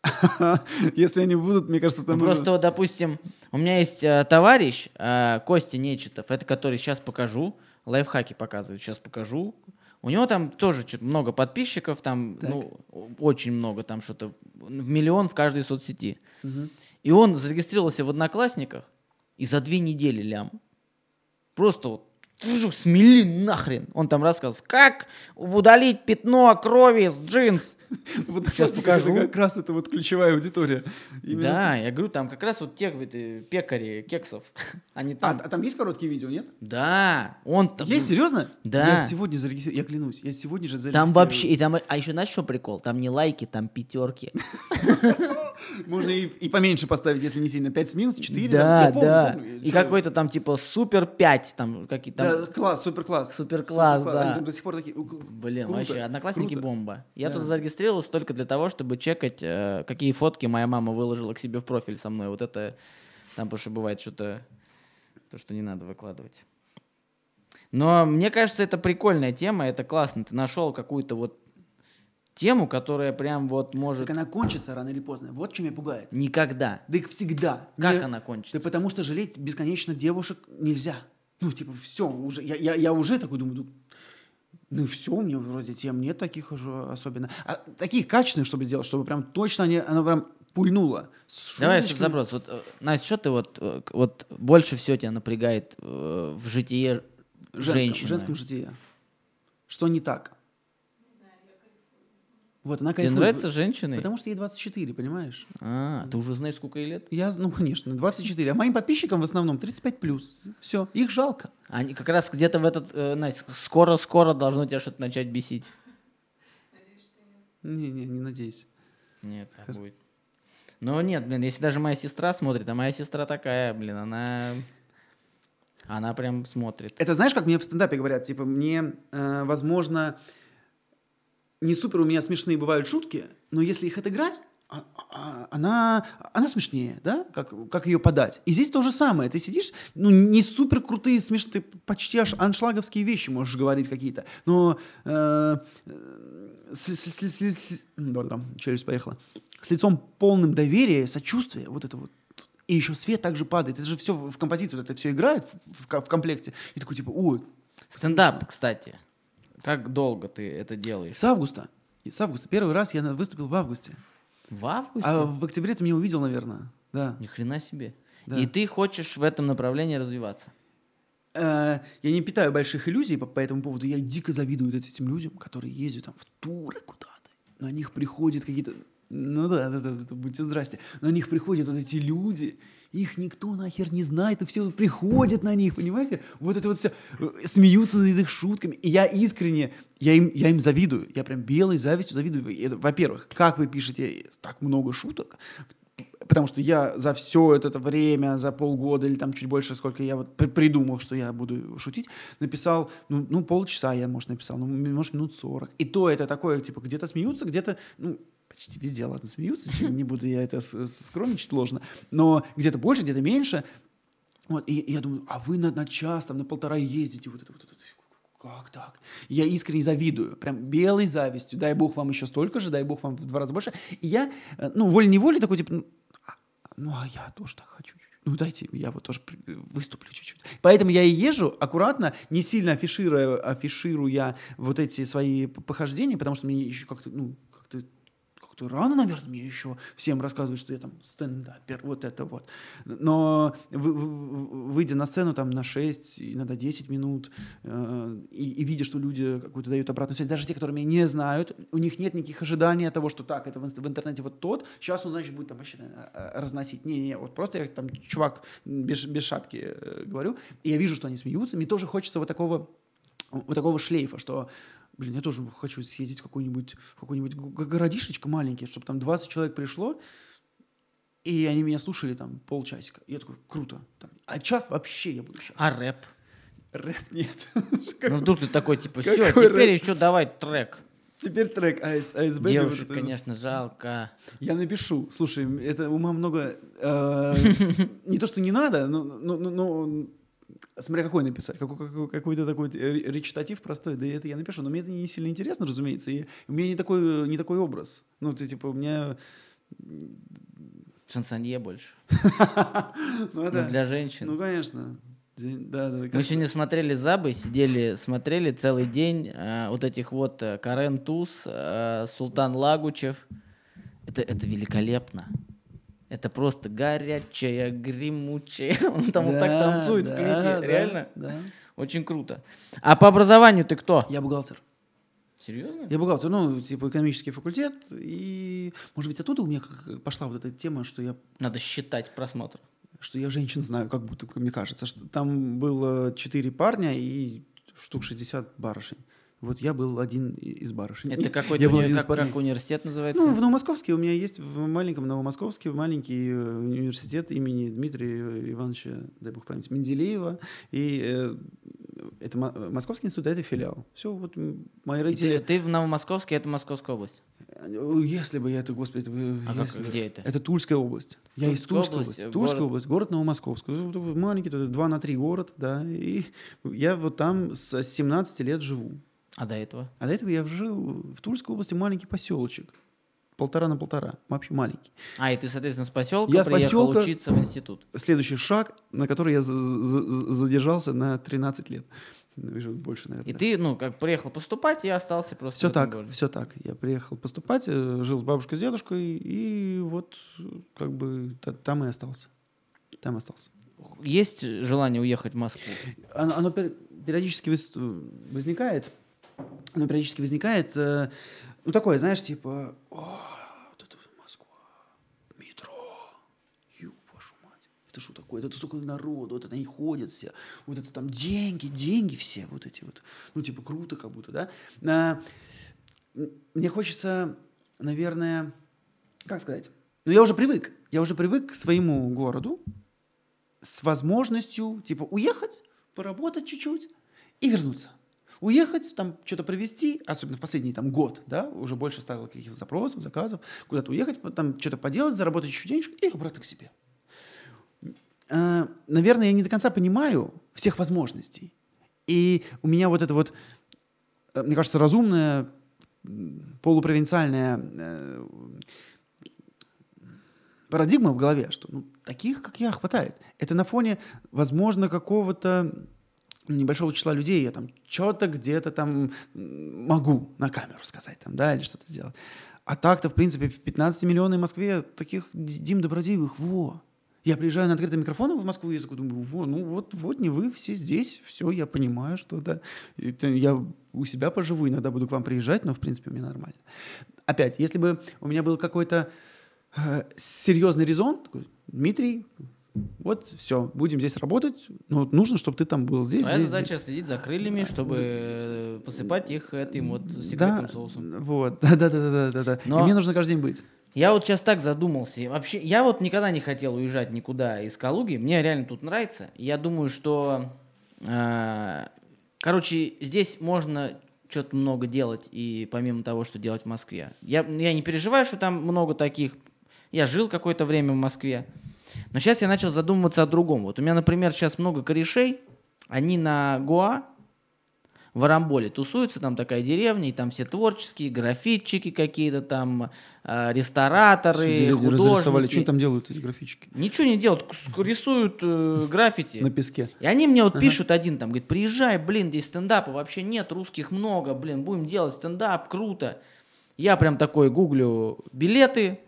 Если они будут, мне кажется, там Ну, уже- Просто, вот, допустим, у меня есть э, товарищ э, Костя Нечетов, это который сейчас покажу, лайфхаки показывает, сейчас покажу. У него там тоже чё-то много подписчиков, там, Так. ну, очень много, там что-то, в миллион в каждой соцсети. Мгм. И он зарегистрировался в Одноклассниках, и за две недели лям. Просто вот «Фу, смели нахрен. Он там рассказывал, как удалить пятно крови с джинс. Вот Сейчас покажу. Как раз это вот ключевая аудитория. Именно- Да, я говорю, там как раз вот те э, пекари кексов, они А, там. а там есть короткие видео, нет? Да, он там. Есть, серьезно? Да. Я сегодня зарегистрировал, я клянусь, я сегодня же Там зарегистрировался. вообще, и там, а еще знаешь, что прикол? Там не лайки, там пятерки. Можно и, и поменьше поставить, если не сильно. 5 с минус, 4. Да, да. И какой-то там типа супер 5, там какие-то Да, там. класс, супер класс. Да. Они до сих пор такие. Блин, круто, вообще, одноклассники круто. бомба. Я Да. тут зарегистрировался только для того, чтобы чекать, э, какие фотки моя мама выложила к себе в профиль со мной. Вот это там, потому что бывает что-то, то, что не надо выкладывать. Но мне кажется, это прикольная тема, это классно. Ты нашел какую-то вот тему, которая прям вот может... Так она кончится рано или поздно. Вот чем меня пугает. Никогда. Да их всегда. Как Не- она кончится? Да потому что жалеть бесконечно девушек нельзя. Ну, типа, все, уже. Я, я, я уже такой думаю, ну, все, у меня вроде тем нет таких уже особенно. А таких качественных, чтобы сделать, чтобы прям точно они, она прям пульнула. Давай шуточками. запрос. Вот, э, Настя, что ты вот, э, вот больше всего тебя напрягает э, в житие женщины? в женском житие. Что не так? Вот, она Тебе кайфует. нравятся женщины? Потому что ей 24, понимаешь? А, ты уже знаешь, сколько ей лет? Я, ну, конечно, 24. А моим подписчикам в основном 35 плюс. Все, их жалко. Они как раз где-то в этот, э, Настя, скоро-скоро должно тебя что-то начать бесить. Не-не, не надейся. Нет, так будет. Ну нет, блин, если даже моя сестра смотрит, а моя сестра такая, блин, она... Она прям смотрит. Это знаешь, как мне в стендапе говорят, типа, мне, э, возможно, не супер у меня смешные бывают шутки, но если их отыграть, а- а- она, она смешнее, да? Как, как ее подать. И здесь то же самое. Ты сидишь, ну, не супер крутые, смешные, ты почти аж аншлаговские вещи можешь говорить какие-то, но э, с, с- с- с- с- да, да, челюсть поехала. С лицом полным доверия, сочувствия, вот это вот. И еще свет также падает. Это же все в композицию, вот это все играет в, в в комплекте. И такой типа, ой, Стендап, кстати. Как долго ты это делаешь? с августа. И С августа. Первый раз я выступил в августе. В августе? А в октябре ты меня увидел, наверное. Да. Ни хрена себе. Да. И ты хочешь в этом направлении развиваться? Э, Я не питаю больших иллюзий по, по этому поводу. Я дико завидую этим людям, которые ездят там в туры куда-то. На них приходят какие-то Ну да, да, да, да, будьте здрасте. На них приходят вот эти люди, их никто нахер не знает, и все приходят на них, понимаете? Вот это вот все, э, смеются над их шутками. И я искренне, я им, я им завидую, я прям белой завистью завидую. Во-первых, как вы пишете так много шуток, потому что я за все это, время, за полгода или там чуть больше, сколько я вот при- придумал, что я буду шутить, написал, ну, ну полчаса я, может, написал, ну, может, минут 40. И то это такое, типа, где-то смеются, где-то, ну, почти везде, ладно, смеются, не буду я это скромничать ложно, но где-то больше, где-то меньше. Вот, и, и я думаю, а вы на, на час, там, на полтора ездите, вот это вот, это, как так? Я искренне завидую, прям белой завистью. Дай бог вам еще столько же, дай бог вам в два раза больше. И я, э, ну, волей-неволей такой, типа, ну, а, ну, а я тоже так хочу. Ну, дайте, я вот тоже выступлю чуть-чуть. Поэтому я и езжу аккуратно, не сильно афишируя, афишируя вот эти свои похождения, потому что мне еще как-то, ну, как-то рано, наверное, мне еще всем рассказывать, что я там стендапер, вот это вот. Но вы- вы- выйдя на сцену там на 6, иногда 10 минут, э, и, и видя, что люди какую-то дают обратную связь, даже те, которые меня не знают, у них нет никаких ожиданий от того, что так, это в, интернете вот тот, сейчас он, значит, будет там вообще э, разносить. Не-не-не, вот просто я там чувак без, без шапки э, говорю, и я вижу, что они смеются, мне тоже хочется вот такого вот такого шлейфа, что, блин, я тоже хочу съездить в какой-нибудь в какой-нибудь г- городишечко маленький, чтобы там 20 человек пришло, и они меня слушали там полчасика. И я такой, круто. Там, а час вообще я буду счастлив. А рэп? Рэп нет. Ну вдруг ты такой, типа, все, Какой теперь еще давай трек. Теперь трек АС, АСБ. Девушек, вот конечно, жалко. Я напишу. Слушай, это ума много. э, Не то, что не надо, но, но- но- но смотря какой написать. Какой- какой- Какой-то такой ре- речитатив простой. Да это я напишу. Но мне это не сильно интересно, разумеется. И у меня не такой, не такой образ. Ну, ты типа, у меня... Шансонье больше. Ну, Ну, для женщин. Ну, конечно. Да, да, Мы сегодня смотрели Забы, сидели, смотрели целый день э, вот этих вот э, Карен Туз, э, Султан Лагучев. Это, это великолепно. Это просто горячая, гремучая. Он там вот так Да, танцует в да, клипе. да, Реально? Да. Очень круто. А по образованию ты кто? Я бухгалтер. Серьезно? Я бухгалтер, ну, типа экономический факультет. И, может быть, оттуда у меня пошла вот эта тема, что я Надо считать просмотр. что я женщин знаю, как будто, как мне кажется. Что там было четыре парня и штук 60 барышень. Вот я был один и- из барышень. Это какой-то Я был уни- один как, парней. как университет называется? Ну, в Новомосковске у меня есть, в маленьком Новомосковске, маленький э, университет имени Дмитрия Ивановича, дай бог памяти, Менделеева. И э, это Мо- Московский институт, а это филиал. Все, вот мои И родители... ты, ты в Новомосковске, это Московская область. Э, Если бы я это, господи, А как- если бы- где это? Это Тульская область. Я из Тульская Тульской области. э, Тульская город- область, город Новомосковск. Маленький, тут 2 на 3 город, да. И я вот там с 17 лет живу. А до этого? А до этого я жил в Тульской области маленький поселочек. Полтора на полтора. Вообще маленький. А, и ты, соответственно, с поселка Я приехал поселка- учиться в институт. Следующий шаг, на который я за- за- за- задержался на 13 лет. Больше, наверное. И ты, ну, как приехал поступать, и остался просто Все так, городе. все так. Я приехал поступать, э, жил с бабушкой, с дедушкой, и вот как бы та- там и остался. Там остался. Есть желание уехать в Москву? Оно, оно пер- периодически возникает. Оно периодически возникает. э, ну, такое, знаешь, типа, «О, вот это Москва, метро, ю, вашу мать. Это что такое? Это столько народу, вот это они ходят все. Вот это там деньги, деньги все вот эти вот. Ну, типа, круто как будто, да? А, мне хочется, наверное, как сказать? Ну, я уже привык. Я уже привык к своему городу, с возможностью, типа, уехать, поработать чуть-чуть и вернуться. Уехать, там что-то провести, особенно в последний там год, да, уже больше стало каких-то запросов, заказов, куда-то уехать, там что-то поделать, заработать еще денежек и обратно к себе. Э, Наверное, я не до конца понимаю всех возможностей. И у меня вот это вот, э, мне кажется, разумная, м, полупровинциальная э, парадигма в голове, что ну, таких, как я, хватает. Это на фоне, возможно, какого-то небольшого числа людей, я там что-то где-то там могу на камеру сказать, там, да, или что-то сделать. А так-то, в принципе, в 15-миллионной Москве таких Дим Добродеевых, во. Я приезжаю на открытый микрофон в Москву и думаю, во, ну вот, вот не вы все здесь, все, я понимаю, что да. Это я у себя поживу, иногда буду к вам приезжать, но, в принципе, мне нормально. опять, если бы у меня был какой-то э, серьезный резон, такой, Дмитрий, вот все, будем здесь работать, но нужно, чтобы ты там был здесь, Твоя здесь, задача здесь. следить за крыльями, чтобы э, посыпать их этим вот секретным Да, соусом. вот, да, да, да, да, да, да. Но- И мне нужно каждый день быть. Я вот сейчас так задумался. Вообще, я вот никогда не хотел уезжать никуда из Калуги. Мне реально тут нравится. Я думаю, что, э, короче, здесь можно что-то много делать и помимо того, что делать в Москве. Я, я не переживаю, что там много таких. Я жил какое-то время в Москве. Но сейчас я начал задумываться о другом. Вот у меня, например, сейчас много корешей. Они на Гоа, в Арамболе тусуются, там такая деревня, и там все творческие, графитчики какие-то там, э, рестораторы, разрисовали. Что художники. они там делают, эти графички? Ничего не делают, рисуют э, граффити. На песке. И они мне вот пишут один, там, говорит, приезжай, блин, здесь стендапа вообще нет, русских много, блин, будем делать стендап, круто. Я прям такой гуглю билеты,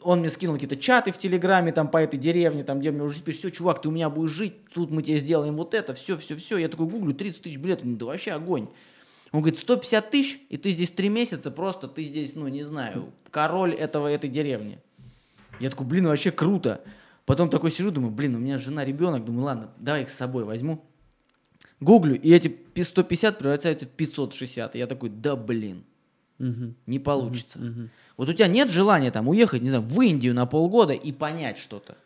он мне скинул какие-то чаты в Телеграме там по этой деревне, там, где мне уже пишут, все, чувак, ты у меня будешь жить, тут мы тебе сделаем вот это, все, все, все. Я такой гуглю, 30 тысяч билетов, ну, да вообще огонь. Он говорит, 150 тысяч, и ты здесь три месяца, просто ты здесь, ну, не знаю, король этого, этой деревни. Я такой, блин, вообще круто. Потом такой сижу, думаю, блин, у меня жена, ребенок, думаю, ладно, давай их с собой возьму. Гуглю, и эти пи- 150 превращаются в 560. И я такой, да блин, Мгм. не получится. Мгм. Вот у тебя нет желания там уехать, не знаю, в Индию на полгода и понять что-то.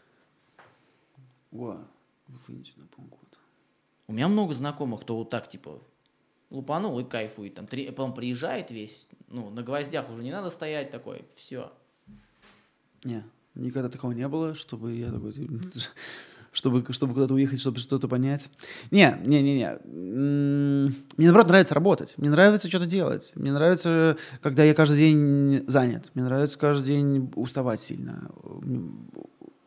Во, в Индию на полгода. У меня много знакомых, кто вот так, типа, лупанул и кайфует. Там, три, потом приезжает весь, ну, на гвоздях уже не надо стоять такой, все. Не, никогда такого не было, чтобы я такой, типа, чтобы, чтобы куда-то уехать, чтобы что-то понять. Не, не, не, не. Мне наоборот нравится работать. Мне нравится что-то делать. Мне нравится, когда я каждый день занят. Мне нравится каждый день уставать сильно.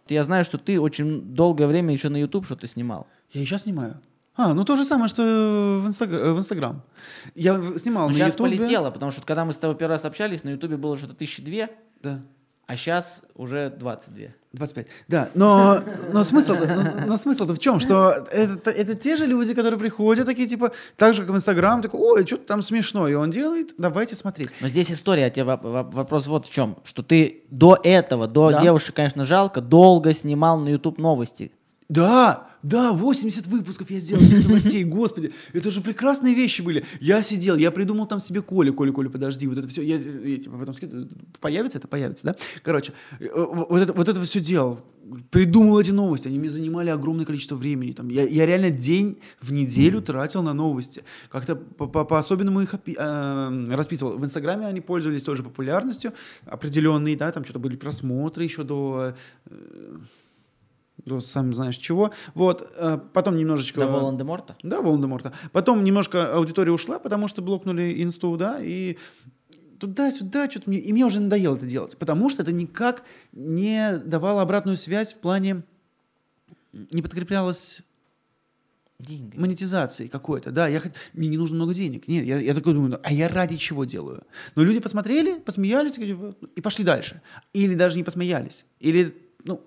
Я знаю, что ты очень долгое время еще на YouTube что-то снимал. Я и сейчас снимаю. А, ну то же самое, что в, Инстаг- в Инстаграм. Я снимал на сейчас Ютубе. полетело, потому что когда мы с тобой первый раз общались, на Ютубе было что-то тысячи две, Да. А сейчас уже 22. 25. Да, но, но смысл-то, но, но смысл-то в чем? Что это, это те же люди, которые приходят, такие типа, так же, как в Инстаграм, такой, ой, что-то там смешно, и он делает, давайте смотреть. Но здесь история, а тебе воп- воп- вопрос вот в чем, что ты до этого, до Да. девушек, конечно, жалко, долго снимал на YouTube новости. Да, да, 80 выпусков я сделал этих новостей, господи, это же прекрасные вещи были. Я сидел, я придумал там себе Коля, Коля, Коля, подожди, вот это все, я, я типа потом скидываю, появится это, появится, да? Короче, э, вот это, вот это все делал, придумал эти новости, они мне занимали огромное количество времени, там, я, я реально день в неделю тратил на новости, как-то по- по- по-особенному их опи- э, расписывал. В Инстаграме они пользовались тоже популярностью определенной, да, там что-то были просмотры еще до... э, до сам знаешь чего. Вот, э, потом немножечко... До Волан-де-Морта? Да, Волан-де-Морта. Потом немножко аудитория ушла, потому что блокнули инсту, да, и туда-сюда, что-то мне... И мне уже надоело это делать, потому что это никак не давало обратную связь в плане... Не подкреплялось Деньги. монетизацией какой-то, да, я хот- мне не нужно много денег, нет, я, я такой думаю, ну, а я ради чего делаю? Но люди посмотрели, посмеялись и пошли дальше, или даже не посмеялись, или, ну,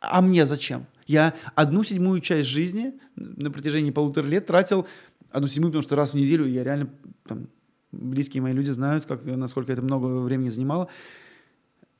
а, мне зачем? Я одну седьмую часть жизни на протяжении полутора лет тратил, одну седьмую, потому что раз в неделю я реально, там, близкие мои люди знают, как, насколько это много времени занимало,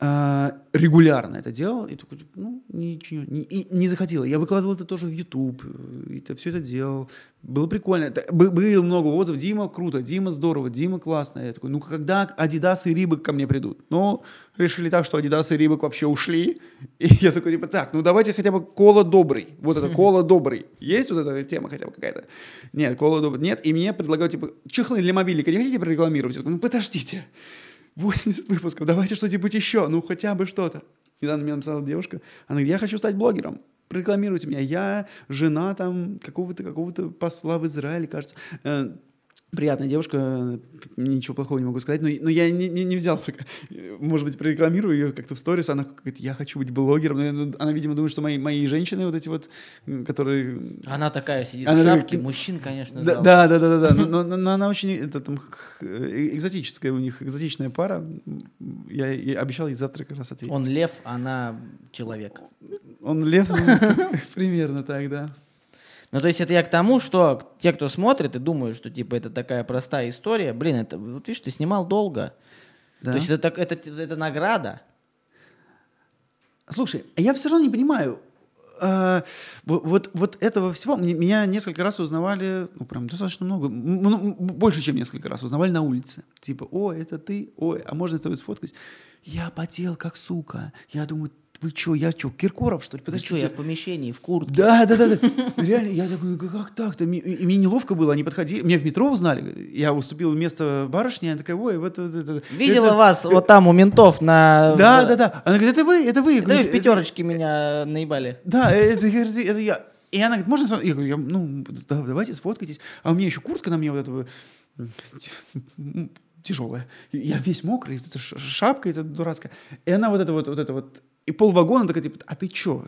регулярно это делал, и такой, типа, ну, ничего, не, и не захотел. Я выкладывал это тоже в YouTube, э, и это, все это делал. Было прикольно. Это, бы- было много отзывов. Дима круто, Дима здорово, Дима классно. Я такой, ну, когда Adidas и Рибок ко мне придут? Ну, решили так, что Adidas и Рибок вообще ушли. И я такой, типа, так, ну, давайте хотя бы Кола Добрый. Вот это Кола Добрый. Есть вот эта тема хотя бы какая-то? Нет, Кола Добрый. Нет, и мне предлагают, типа, чехлы для мобильника не хотите прорекламировать? Я такой, ну, подождите. 80 выпусков, давайте что-нибудь еще, ну хотя бы что-то. Недавно мне написала девушка, она говорит, я хочу стать блогером, прорекламируйте меня, я жена там какого-то какого-то посла в Израиле, кажется. Приятная девушка, ничего плохого не могу сказать, но, но я не, не, не взял пока. Может быть, прорекламирую ее как-то в сторис. Она говорит, я хочу быть блогером. Но я- она, видимо, думает, что мои, мои женщины вот эти вот, которые Она такая сидит Она в такая, шапке, ки- мужчин, конечно, да, да, да, да, да, да. Но, но- но она очень это, там, э, экзотическая у них, экзотичная пара. Я, ей обещал ей завтра как раз ответить. Он лев, она человек. Он лев, ну, примерно так, да. Ну, то есть это я к тому, что те, кто смотрит и думают, что типа это такая простая история, блин, это, вот видишь, ты снимал долго. Да. То есть это, так- это, это награда. Слушай, я все равно не понимаю. а, во- вот, вот этого всего меня несколько раз узнавали, ну прям достаточно много, больше, чем несколько раз узнавали на улице. Типа, о, это ты, ой, а можно с тобой сфоткаюсь? Я потел как сука. Я думаю, вы что, я что, Киркоров, что ли? Ты что, Подождите. я в помещении, в куртке. Да, да, да, да. Реально, я такой, «Как- так-то? Мне- И мне неловко было, они подходили. Меня в метро узнали. Я уступил место барышне, она такая, ой, вот это... это- Видела это- вас вот там у ментов на... Да, да, да. Она говорит, это вы, это вы. Да в «Это- пятерочке меня наебали. Да, это, это, это я. И она говорит, можно с вами?» Я говорю, «Я, ну, да, давайте сфоткайтесь. А у меня еще куртка на мне вот эта тяжелая. Я весь мокрый, шапка эта дурацкая. И она вот это вот, вот это вот, и полвагона такая, типа, а ты чё?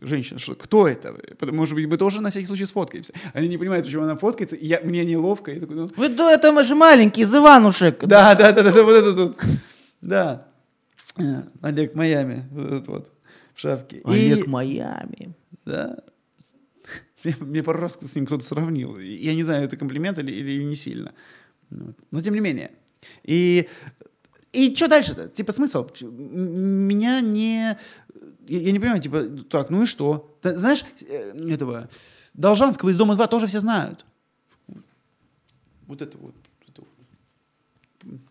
Женщина, что, кто это? Может быть, мы тоже на всякий случай сфоткаемся. Они не понимают, почему она фоткается, и я, мне неловко. Я такой, ну, Вы да, это же маленький, из Иванушек. да, да, да, да, да, вот это вот. Да. Э, Олег Майами, вот этот вот, в шапке. И- Олег Майами. Да. Мне, мне пару раз с ним кто-то сравнил. И Я не знаю, это комплимент или, или не сильно. Но тем не менее. И, и что дальше-то? Типа смысл? Меня не... Я, я не понимаю, типа, так, ну и что? Ты знаешь, э, этого Должанского из Дома 2 тоже все знают. Вот это вот.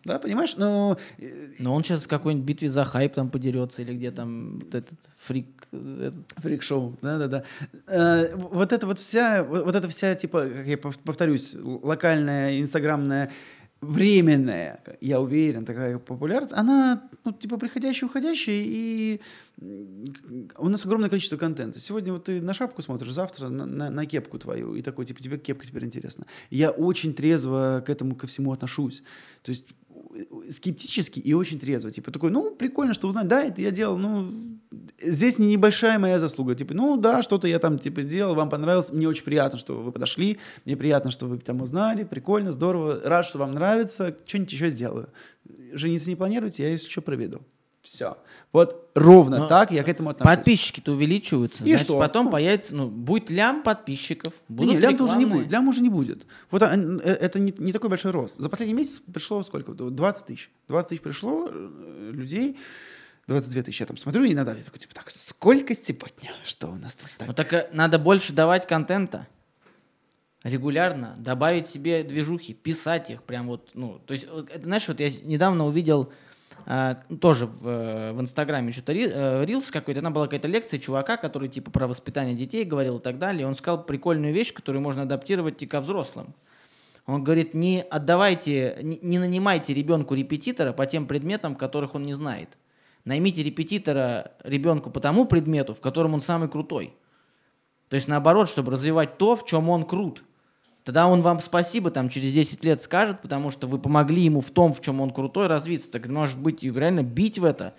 Да, понимаешь? Но э, Но он сейчас в какой-нибудь битве за хайп там подерется, или где там вот этот фрик... этот. Фрик-шоу, да-да-да. Э, Вот это вот вся, вот вот эта вся, типа, как я пов- повторюсь, локальная, инстаграмная, временная, я уверен, такая популярность, она, ну, типа, приходящая, уходящая, и у нас огромное количество контента. Сегодня вот ты на шапку смотришь, завтра на, на- на кепку твою, и такой, типа, тебе кепка теперь интересна. Я очень трезво к этому ко всему отношусь. То есть скептически и очень трезво. Типа такой, ну, прикольно, что узнать. Да, это я делал, ну, здесь не небольшая моя заслуга. Типа, ну, да, что-то я там, типа, сделал, вам понравилось. Мне очень приятно, что вы подошли. Мне приятно, что вы там узнали. Прикольно, здорово. Рад, что вам нравится. Что-нибудь еще сделаю. Жениться не планируете, я, если что, проведу. Все. Вот ровно Но так я к этому отношусь. Подписчики-то увеличиваются. И значит, что? потом Ну. появится, ну, будет лям подписчиков. Будут не, лям-то уже не будет. Лям уже не будет. Вот а, э, это не, не такой большой рост. За последний месяц пришло сколько? 20 тысяч. 20 тысяч пришло э, людей. 22 тысячи я там смотрю иногда. Я такой, типа, так, сколько сегодня? Что у нас тут так? Ну так э, надо больше давать контента. Регулярно добавить себе движухи, писать их прям вот, ну, то есть, это, знаешь, вот я недавно увидел тоже в, э, в Инстаграме что-то э, рилс какой-то, там была какая-то лекция чувака, который типа про воспитание детей говорил и так далее, он сказал прикольную вещь, которую можно адаптировать и ко взрослым. Он говорит, не отдавайте, не, не нанимайте ребенку репетитора по тем предметам, которых он не знает. Наймите репетитора ребенку по тому предмету, в котором он самый крутой. То есть наоборот, чтобы развивать то, в чем он крут. Тогда он вам спасибо там через 10 лет скажет, потому что вы помогли ему в том, в чем он крутой, развиться. Так может быть реально бить в это,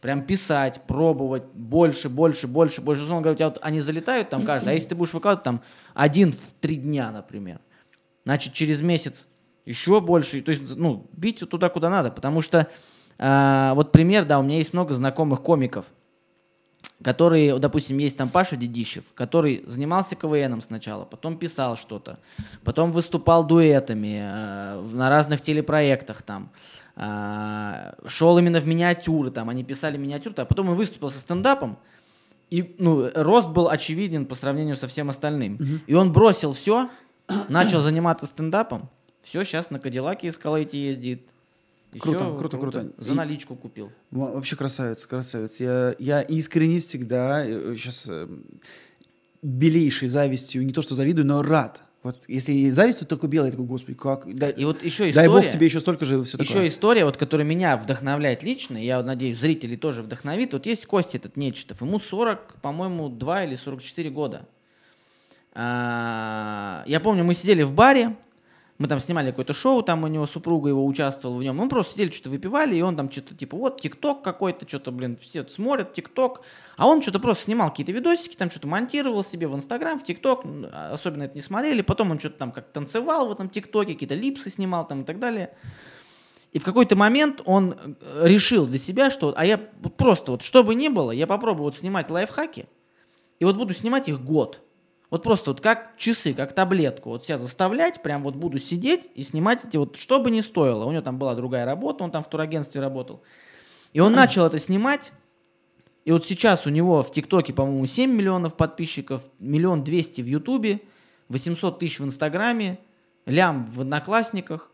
прям писать, пробовать больше, больше, больше, больше. Условно говоря, у тебя вот они залетают там каждый, а если ты будешь выкладывать там один в три дня, например, значит через месяц еще больше. То есть, ну, бить туда, куда надо, потому что а, вот пример, да, у меня есть много знакомых комиков, которые, вот, допустим, есть там Паша Дедищев, который занимался КВНом сначала, потом писал что-то, потом выступал дуэтами э, на разных телепроектах там, э, шел именно в миниатюры, там, они писали миниатюры, а потом он выступил со стендапом, и, ну, рост был очевиден по сравнению со всем остальным. И он бросил все, начал заниматься стендапом, все, сейчас на Кадиллаке Эскалейте ездит. И Круто, всё круто, круто. За И- наличку купил. Во- Вообще красавец, красавец. Я, я искренне всегда, сейчас белейшей завистью, не то что завидую, но рад. Вот если и зависть, то только белый, такой, господи, как... Дай, И вот еще дай история. бог тебе еще столько же все Еще такое. история, вот, которая меня вдохновляет лично, я надеюсь, зрителей тоже вдохновит. Вот есть Костя этот Нечетов, ему 40, по-моему, 2 или 44 года. А, Я помню, мы сидели в баре, мы там снимали какое-то шоу, там у него супруга его участвовала в нем. Мы просто сидели, что-то выпивали, и он там что-то типа, вот, ТикТок какой-то, что-то, блин, все смотрят ТикТок. А он что-то просто снимал какие-то видосики, там что-то монтировал себе в Инстаграм, в ТикТок. М, Особенно это не смотрели. Потом он что-то там как танцевал в этом ТикТоке, какие-то липсы снимал там и так далее. И в какой-то момент он э, решил для себя, что, а я просто вот, что бы ни было, я попробую вот снимать лайфхаки, и вот буду снимать их год. Вот просто вот как часы, как таблетку. Вот себя заставлять, прям вот буду сидеть и снимать эти вот, что бы ни стоило. У него там была другая работа, он там в турагентстве работал. И он начал это снимать. И вот сейчас у него в ТикТоке, по-моему, 7 миллионов подписчиков, миллион двести в Ютубе, 800 тысяч в Инстаграме, лям в Одноклассниках.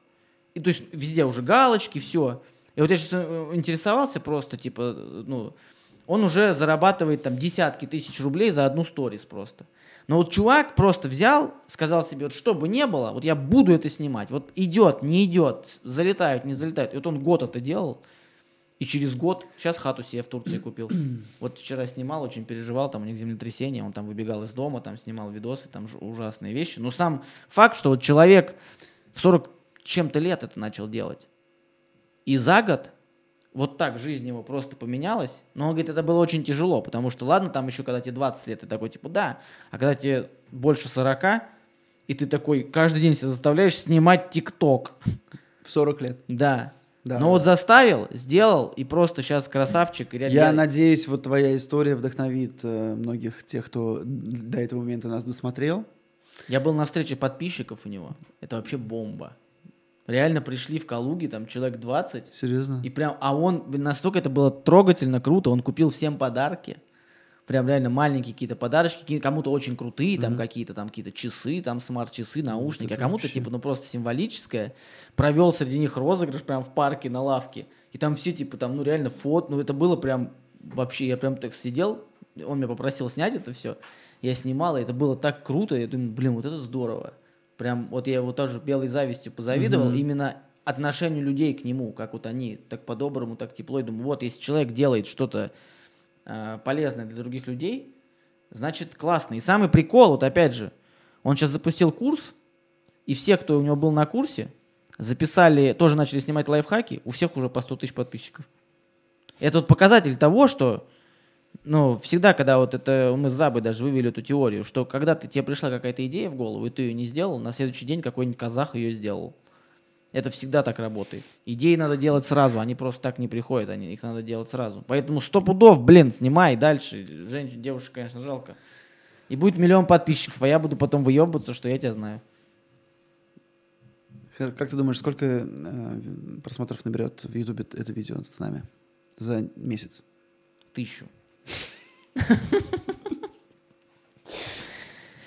И то есть везде уже галочки, все. И вот я сейчас интересовался просто, типа, ну, он уже зарабатывает там десятки тысяч рублей за одну сторис просто. Но вот чувак просто взял, сказал себе, вот что бы ни было, вот я буду это снимать. Вот идет, не идет, залетают, не залетают. И вот он год это делал. И через год, сейчас хату себе в Турции купил. Вот вчера снимал, очень переживал, там у них землетрясение, он там выбегал из дома, там снимал видосы, там ужасные вещи. Но сам факт, что вот человек в 40 чем-то лет это начал делать. И за год вот так жизнь его просто поменялась. Но он говорит, это было очень тяжело, потому что, ладно, там еще когда тебе 20 лет, ты такой, типа, да, а когда тебе больше 40, и ты такой каждый день себя заставляешь снимать ТикТок. В 40 лет. Да. Да. Но вот заставил, сделал, и просто сейчас красавчик. И реально- Я надеюсь, вот твоя история вдохновит э, многих тех, кто до этого момента нас досмотрел. Я был на встрече подписчиков у него. Это вообще бомба. Реально пришли в Калуге, там человек 20. Серьезно? И прям, а он, настолько это было трогательно, круто, он купил всем подарки. Прям реально маленькие какие-то подарочки, кому-то очень крутые, там какие-то там какие-то часы, там смарт-часы, наушники, а кому-то вообще. типа, ну просто символическое. Провел среди них розыгрыш прям в парке на лавке. И там все типа там, ну реально фото, ну это было прям вообще, я прям так сидел, он меня попросил снять это все. Я снимал, и это было так круто, я думаю, блин, вот это здорово. Прям вот я его тоже белой завистью позавидовал, Мгм. именно отношению людей к нему, как вот они так по-доброму, так тепло, и думаю, вот если человек делает что-то э, полезное для других людей, значит классно. И самый прикол, вот опять же, он сейчас запустил курс, и все, кто у него был на курсе, записали, тоже начали снимать лайфхаки, у всех уже по 100 тысяч подписчиков. Это вот показатель того, что ну, всегда, когда вот это, мы с Забой даже вывели эту теорию, что когда ты, тебе пришла какая-то идея в голову, и ты ее не сделал, на следующий день какой-нибудь казах ее сделал. Это всегда так работает. Идеи надо делать сразу, они просто так не приходят, они, их надо делать сразу. Поэтому сто пудов, блин, снимай дальше. Женщин, девушек, конечно, жалко. И будет миллион подписчиков, а я буду потом выебываться, что я тебя знаю. Хер, Как ты думаешь, сколько э, просмотров наберет в Ютубе это видео с нами за месяц? Тысячу.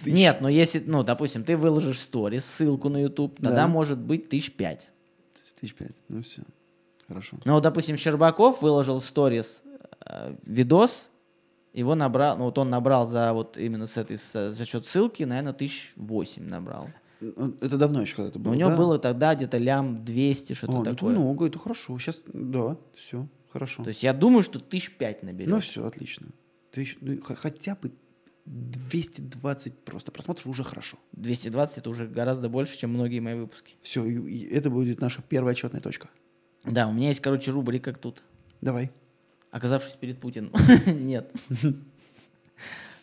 Нет, но если, ну, допустим, ты выложишь сторис, ссылку на YouTube, тогда Да. может быть тысяч пять. Тысяч пять. Ну все. Хорошо. Ну, допустим, Щербаков выложил сторис э, видос, его набрал, ну, вот он набрал за вот именно с этой, с- за счет ссылки, наверное, тысяч восемь набрал. Это давно еще когда-то было, у него да? было тогда где-то лям 200, что-то О, ну это такое. много, это хорошо. Сейчас, да, все, хорошо. То есть я думаю, что тысяч пять наберет. Ну все, отлично. Ты ещё- ну, хотя бы 220 просто просмотров уже хорошо. 220 это уже гораздо больше, чем многие мои выпуски. Все, это будет наша первая отчетная точка. Да, у меня есть, короче, рубрика как тут. Давай. оказавшись перед Путиным. Нет.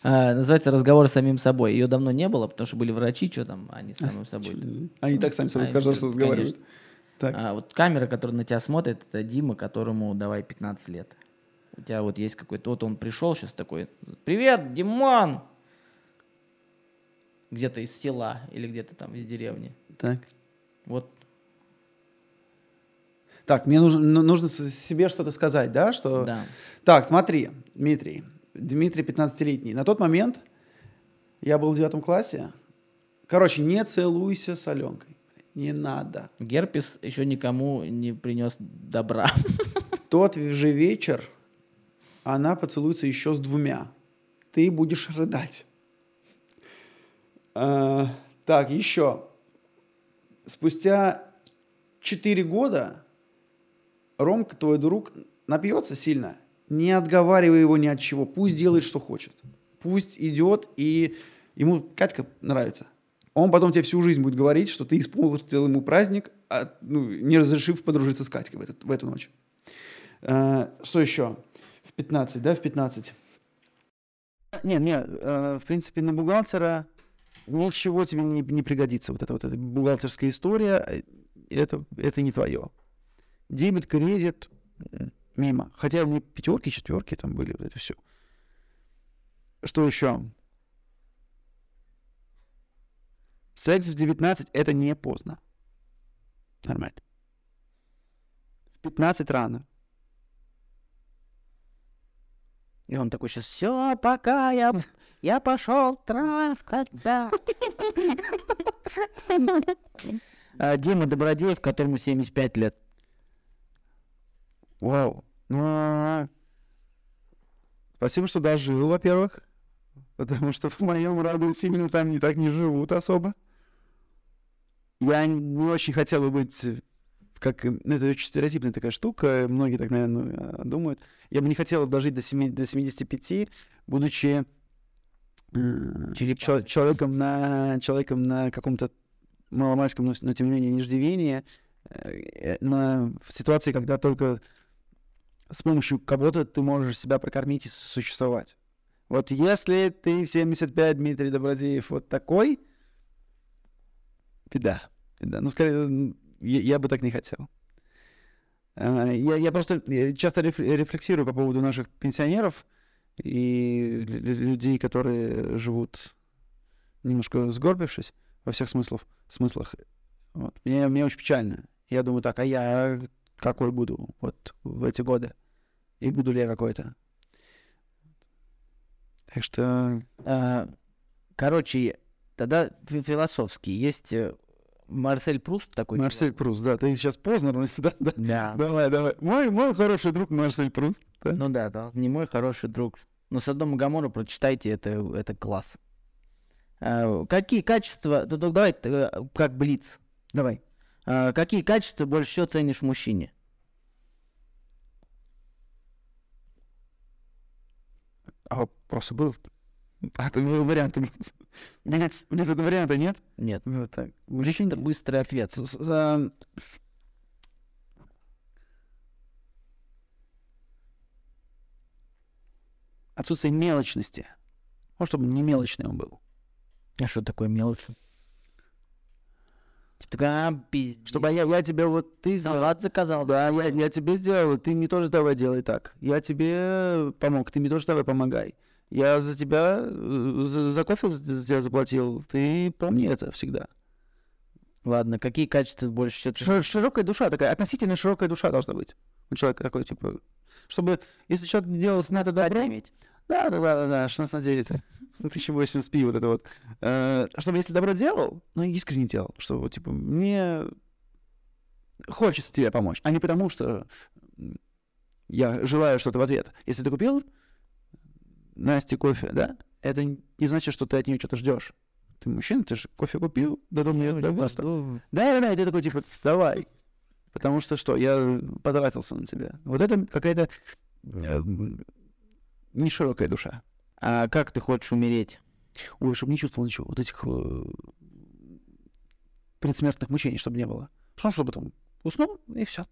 А, Называется «Разговор с самим собой». Ее давно не было, потому что были врачи, что там, они с самим собой. Они так сами собой А, каждый раз разговаривают. Так. А вот камера, которая на тебя смотрит, это Дима, которому давай 15 лет. У тебя вот есть какой-то... Вот он пришел сейчас такой, «Привет, Димон!» Где-то из села или где-то там из деревни. Так. Вот Так, мне нужно, ну, нужно с- себе что-то сказать, да? Что... Да. Так, смотри, Дмитрий. Дмитрий 15-летний. На тот момент я был в девятом классе. Короче, не целуйся с Аленкой. Не надо. Герпес еще никому не принес добра. В тот же вечер она поцелуется еще с двумя. Ты будешь рыдать. А, так, еще. Спустя 4 года Ромка, твой друг, напьется сильно. Не отговаривай его ни от чего. Пусть делает, что хочет. Пусть идет, и ему Катька нравится. Он потом тебе всю жизнь будет говорить, что ты испортил ему праздник, а, ну, не разрешив подружиться с Катькой в, этот- в эту ночь. Э, что еще? В 15, да, в 15? Нет, нет, в принципе, на бухгалтера ничего тебе не, не пригодится. Вот эта вот эта бухгалтерская история, э, это, это не твое. Дебет, кредит, мимо. Хотя у меня пятерки, четверки там были, вот это все. Что еще? Секс в 19 — это не поздно. Нормально. В 15 рано. И он такой сейчас, все, пока, я, я пошел да». А Дима Добродеев, которому 75 лет. Вау. Ну, спасибо, что дожил, во-первых. Потому что в моем роду сильно там не так не живут особо. Я не очень хотел бы быть как... э, Ну, это очень стереотипная такая штука. Многие так, наверное, думают. Я бы не хотел дожить до, семи- до 75, будучи э, чел- человеком на, человеком на каком-то маломальском, но, но тем не менее ниждевении, э, на, в ситуации, когда только с помощью кого-то ты можешь себя прокормить и существовать. Вот если ты в 75, Дмитрий Добродеев, вот такой, беда. беда. Ну, скорее, я, я бы так не хотел. А, Я, я просто э, часто реф- рефлексирую по поводу наших пенсионеров и лю- лю- людей, которые живут немножко сгорбившись во всех смыслах. смыслах. Вот. Мне, мне очень печально. Я думаю так, а я какой буду вот в эти годы? И буду ли я какой-то? Так что... А, Короче, тогда фи- философский. Есть э, Марсель Пруст такой. Марсель Пруст, да, ты сейчас поздно, но- да, да. Да. Давай, давай. Мой, мой хороший друг Марсель Пруст. да. Ну да, да, не мой хороший друг. Но Содом и Гамору прочитайте, это, это класс. А, какие качества... Ну, ну, давай, э, как Блиц. Давай. А, какие качества больше всего ценишь в мужчине? А просто был... А, это был вариант. Блин, блин, это варианта нет? Нет. Вот так. Это быстрый ответ. С- с- а, Отсутствие мелочности. Ну, чтобы не мелочный он был. А что такое мелочь? Типа а, пиздец. Чтобы я, я тебе вот... Ты Салат заказал. Да, я, я тебе сделал, ты мне тоже давай делай так. Я тебе помог, ты мне тоже давай помогай. Я за тебя, э, за, за кофе за, тебя заплатил, ты помни это всегда. Ладно, какие качества больше всего ты... Ши- широкая душа такая, относительно широкая душа должна быть. У человека такой, типа, чтобы, если человек делал на это добро, да, да, да, да, да, 16 на 9. 1080 пи вот это вот. Э, чтобы если добро делал, ну, искренне делал, что вот, типа, мне хочется тебе помочь, а не потому, что я желаю что-то в ответ. Если ты купил Насте кофе, да, это не значит, что ты от нее что-то ждешь. Ты мужчина, ты же кофе купил, да, мне Ну, довольство. Да, да, да, и ты такой, типа, давай. Потому что что, я потратился на тебя. Вот это какая-то э, не широкая душа. А как ты хочешь умереть? Ой, чтобы не чувствовал ничего. Вот этих э, предсмертных мучений, чтобы не было. Ну, чтобы там уснул, и все.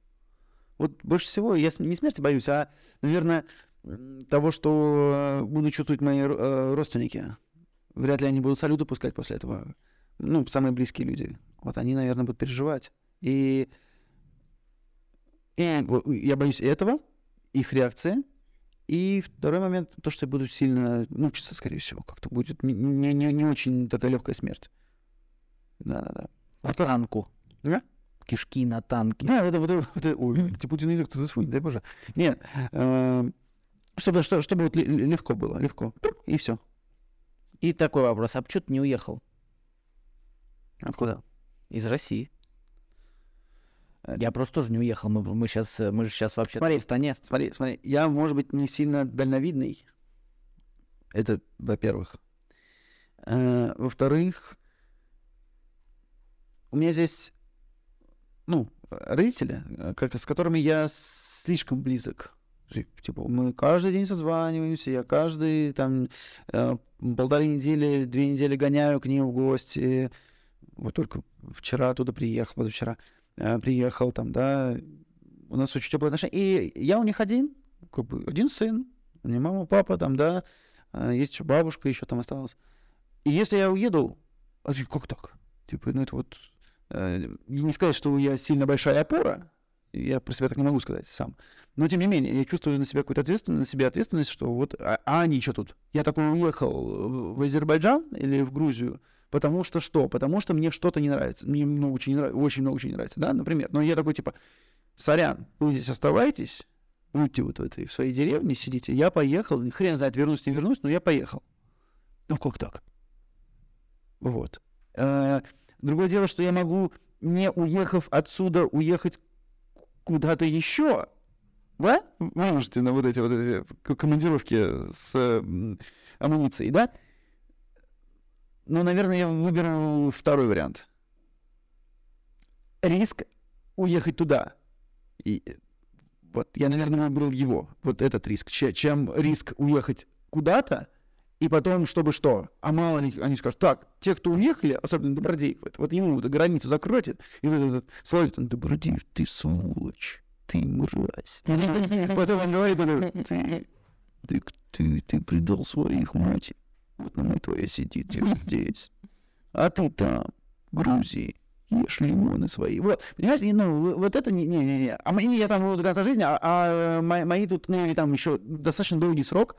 Вот больше всего я не смерти боюсь, а, наверное, того, что э, будут чувствовать мои э, родственники. Вряд ли они будут салюты пускать после этого. Ну, самые близкие люди. Вот они, наверное, будут переживать. И и я боюсь этого, их реакции. И второй момент, то, что я буду сильно мучиться, скорее всего. Как-то будет не, не, не- очень такая легкая смерть. Да-да-да. По танку. Да? Кишки на танке. Да, это, это, это, ой, это Путин язык, ты не дай боже. Нет, эм, чтобы, что, чтобы вот ле- ле- легко было, легко. И все. И такой вопрос, а почему ты не уехал Откуда? из России? Я просто тоже не уехал. Мы, мы, сейчас, мы же сейчас вообще Смотри, в стране. Смотри, смотри, я, может быть, не сильно дальновидный. Это, во-первых. Э, во-вторых, у меня здесь, ну, родители, э, как, с которыми я слишком близок. Ти- Типа, мы каждый день созваниваемся, я каждый там э, полторы недели, две недели гоняю к ним в гости. Вот только вчера оттуда приехал, позавчера э, приехал там, да, у нас очень теплые отношения. И я у них один, как бы один сын, у меня мама, папа там, да, а, есть еще бабушка, еще там осталась. И если я уеду, как так? Типа, ну это вот... э, не сказать, что я сильно большая опора, я про себя так не могу сказать сам. Но тем не менее, я чувствую на себя какую-то ответственность, на себя ответственность, что вот, а, а они что тут? Я такой уехал в Азербайджан или в Грузию, Потому что что? Потому что мне что-то не нравится. Мне много очень, не нравится, очень много очень не нравится, да, например. Но я такой, типа, сорян, вы здесь оставайтесь, будьте вот в этой в своей деревне, сидите. Я поехал, хрен знает, вернусь, не вернусь, но я поехал. Ну, как так? Вот. Э, Другое дело, что я могу, не уехав отсюда, уехать куда-то еще. Да? Вы можете на вот эти вот эти командировки с м, амуницией, да? Но, наверное, я выберу второй вариант. Риск уехать туда. И э, вот я, наверное, выбрал его, вот этот риск, че- чем риск уехать куда-то, и потом, чтобы что? А мало ли, они скажут, так, те, кто уехали, особенно Добродеев, вот, вот ему вот границу закройте, и вот этот словит он, Добродеев, ты сволочь, ты мразь. Потом он говорит, это, ты, ты, ты, ты предал своих мать. Вот на твоя сидит здесь. А ты там, в Грузии, ешь лимоны свои. Вот, понимаешь, ну, вот это не, не, не, не. А мои я там буду до конца жизни, а, а мои, мои тут, ну, и там еще достаточно долгий срок,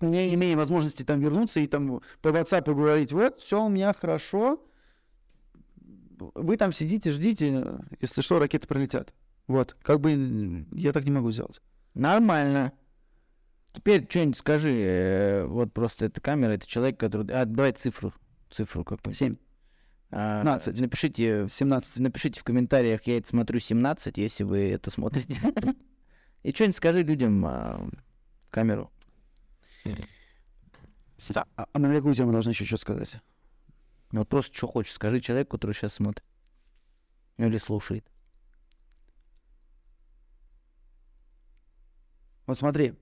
не имея возможности там вернуться и там по WhatsApp говорить, вот, все у меня хорошо, вы там сидите, ждите, если что, ракеты пролетят. Вот, как бы я так не могу сделать. Нормально. Теперь что-нибудь скажи. э, Вот просто эта камера, это человек, который... А, давай цифру. Цифру какую-нибудь. 7, А, 15. Напишите, 17. напишите в комментариях, я это смотрю 17, если вы это смотрите. И что-нибудь скажи людям а, камеру. А, а на какую тему должны еще что сказать? Ну, Вот просто что хочешь, скажи человеку, который сейчас смотрит. Ну, Или слушает. Вот смотри,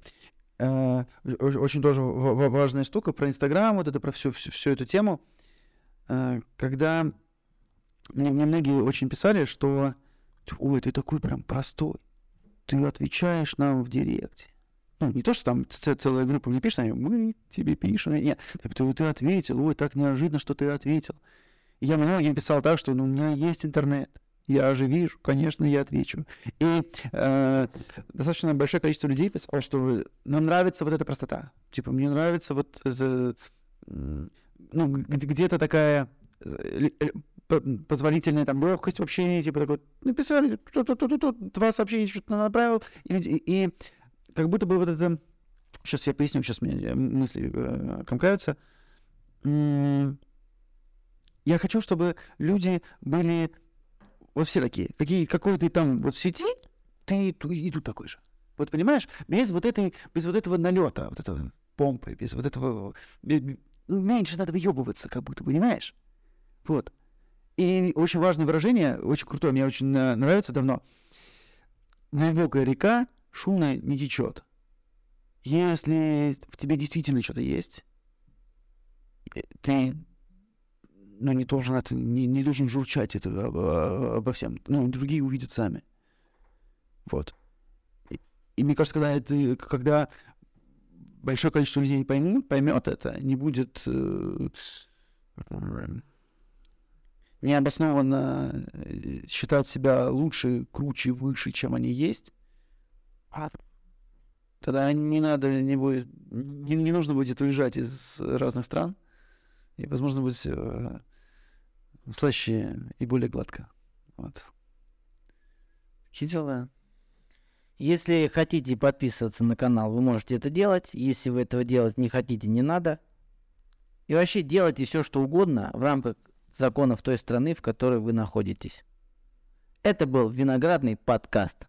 э, очень тоже ва- ва- важная штука про Инстаграм, вот это про всю, всю, всю эту тему. Э, Когда мне, мне многие очень писали, что ой, ты такой прям простой, ты отвечаешь нам в директе. Ну, не то, что там целая группа мне пишет, они, мы тебе пишем. Нет, ты, ты- ответил, ой, так неожиданно, что ты ответил. И я многим писал так, что ну, у меня есть интернет, я же вижу, конечно, я отвечу. И э, достаточно большое количество людей писало, что нам нравится вот эта простота. Типа, мне нравится вот это, ну, где-то такая э, позволительная там легкость в общении, типа такой, написали, тут-тут-тут-тут, два сообщения что-то направил, и, люди- и как будто бы вот это, сейчас я поясню, сейчас меня э, мысли э, комкаются. Я хочу, чтобы люди были вот все такие, какие, какой ты там вот в сети, ты и тут такой же. Вот понимаешь, без вот этой, без вот этого налета, вот этого помпы, без вот этого, бе- бе- ну, меньше надо выебываться, как будто, понимаешь? Вот. И очень важное выражение, очень крутое, мне очень э, нравится давно. Глубокая река шумная не течет. Если в тебе действительно что-то есть, э, ты ну, не должен это, не, не должен журчать это обо, обо всем. Ну, другие увидят сами. Вот. И, и мне кажется, когда это, когда большое количество людей поймут, поймет это, не будет э, необоснованно э, считать себя лучше, круче, выше, чем они есть, а тогда не надо, не будет, не, не нужно будет уезжать из разных стран, и, возможно, будет все слаще и более гладко. Вот. Такие дела. Если хотите подписываться на канал, вы можете это делать. Если вы этого делать не хотите, не надо. И вообще делайте все, что угодно в рамках законов той страны, в которой вы находитесь. Это был виноградный подкаст.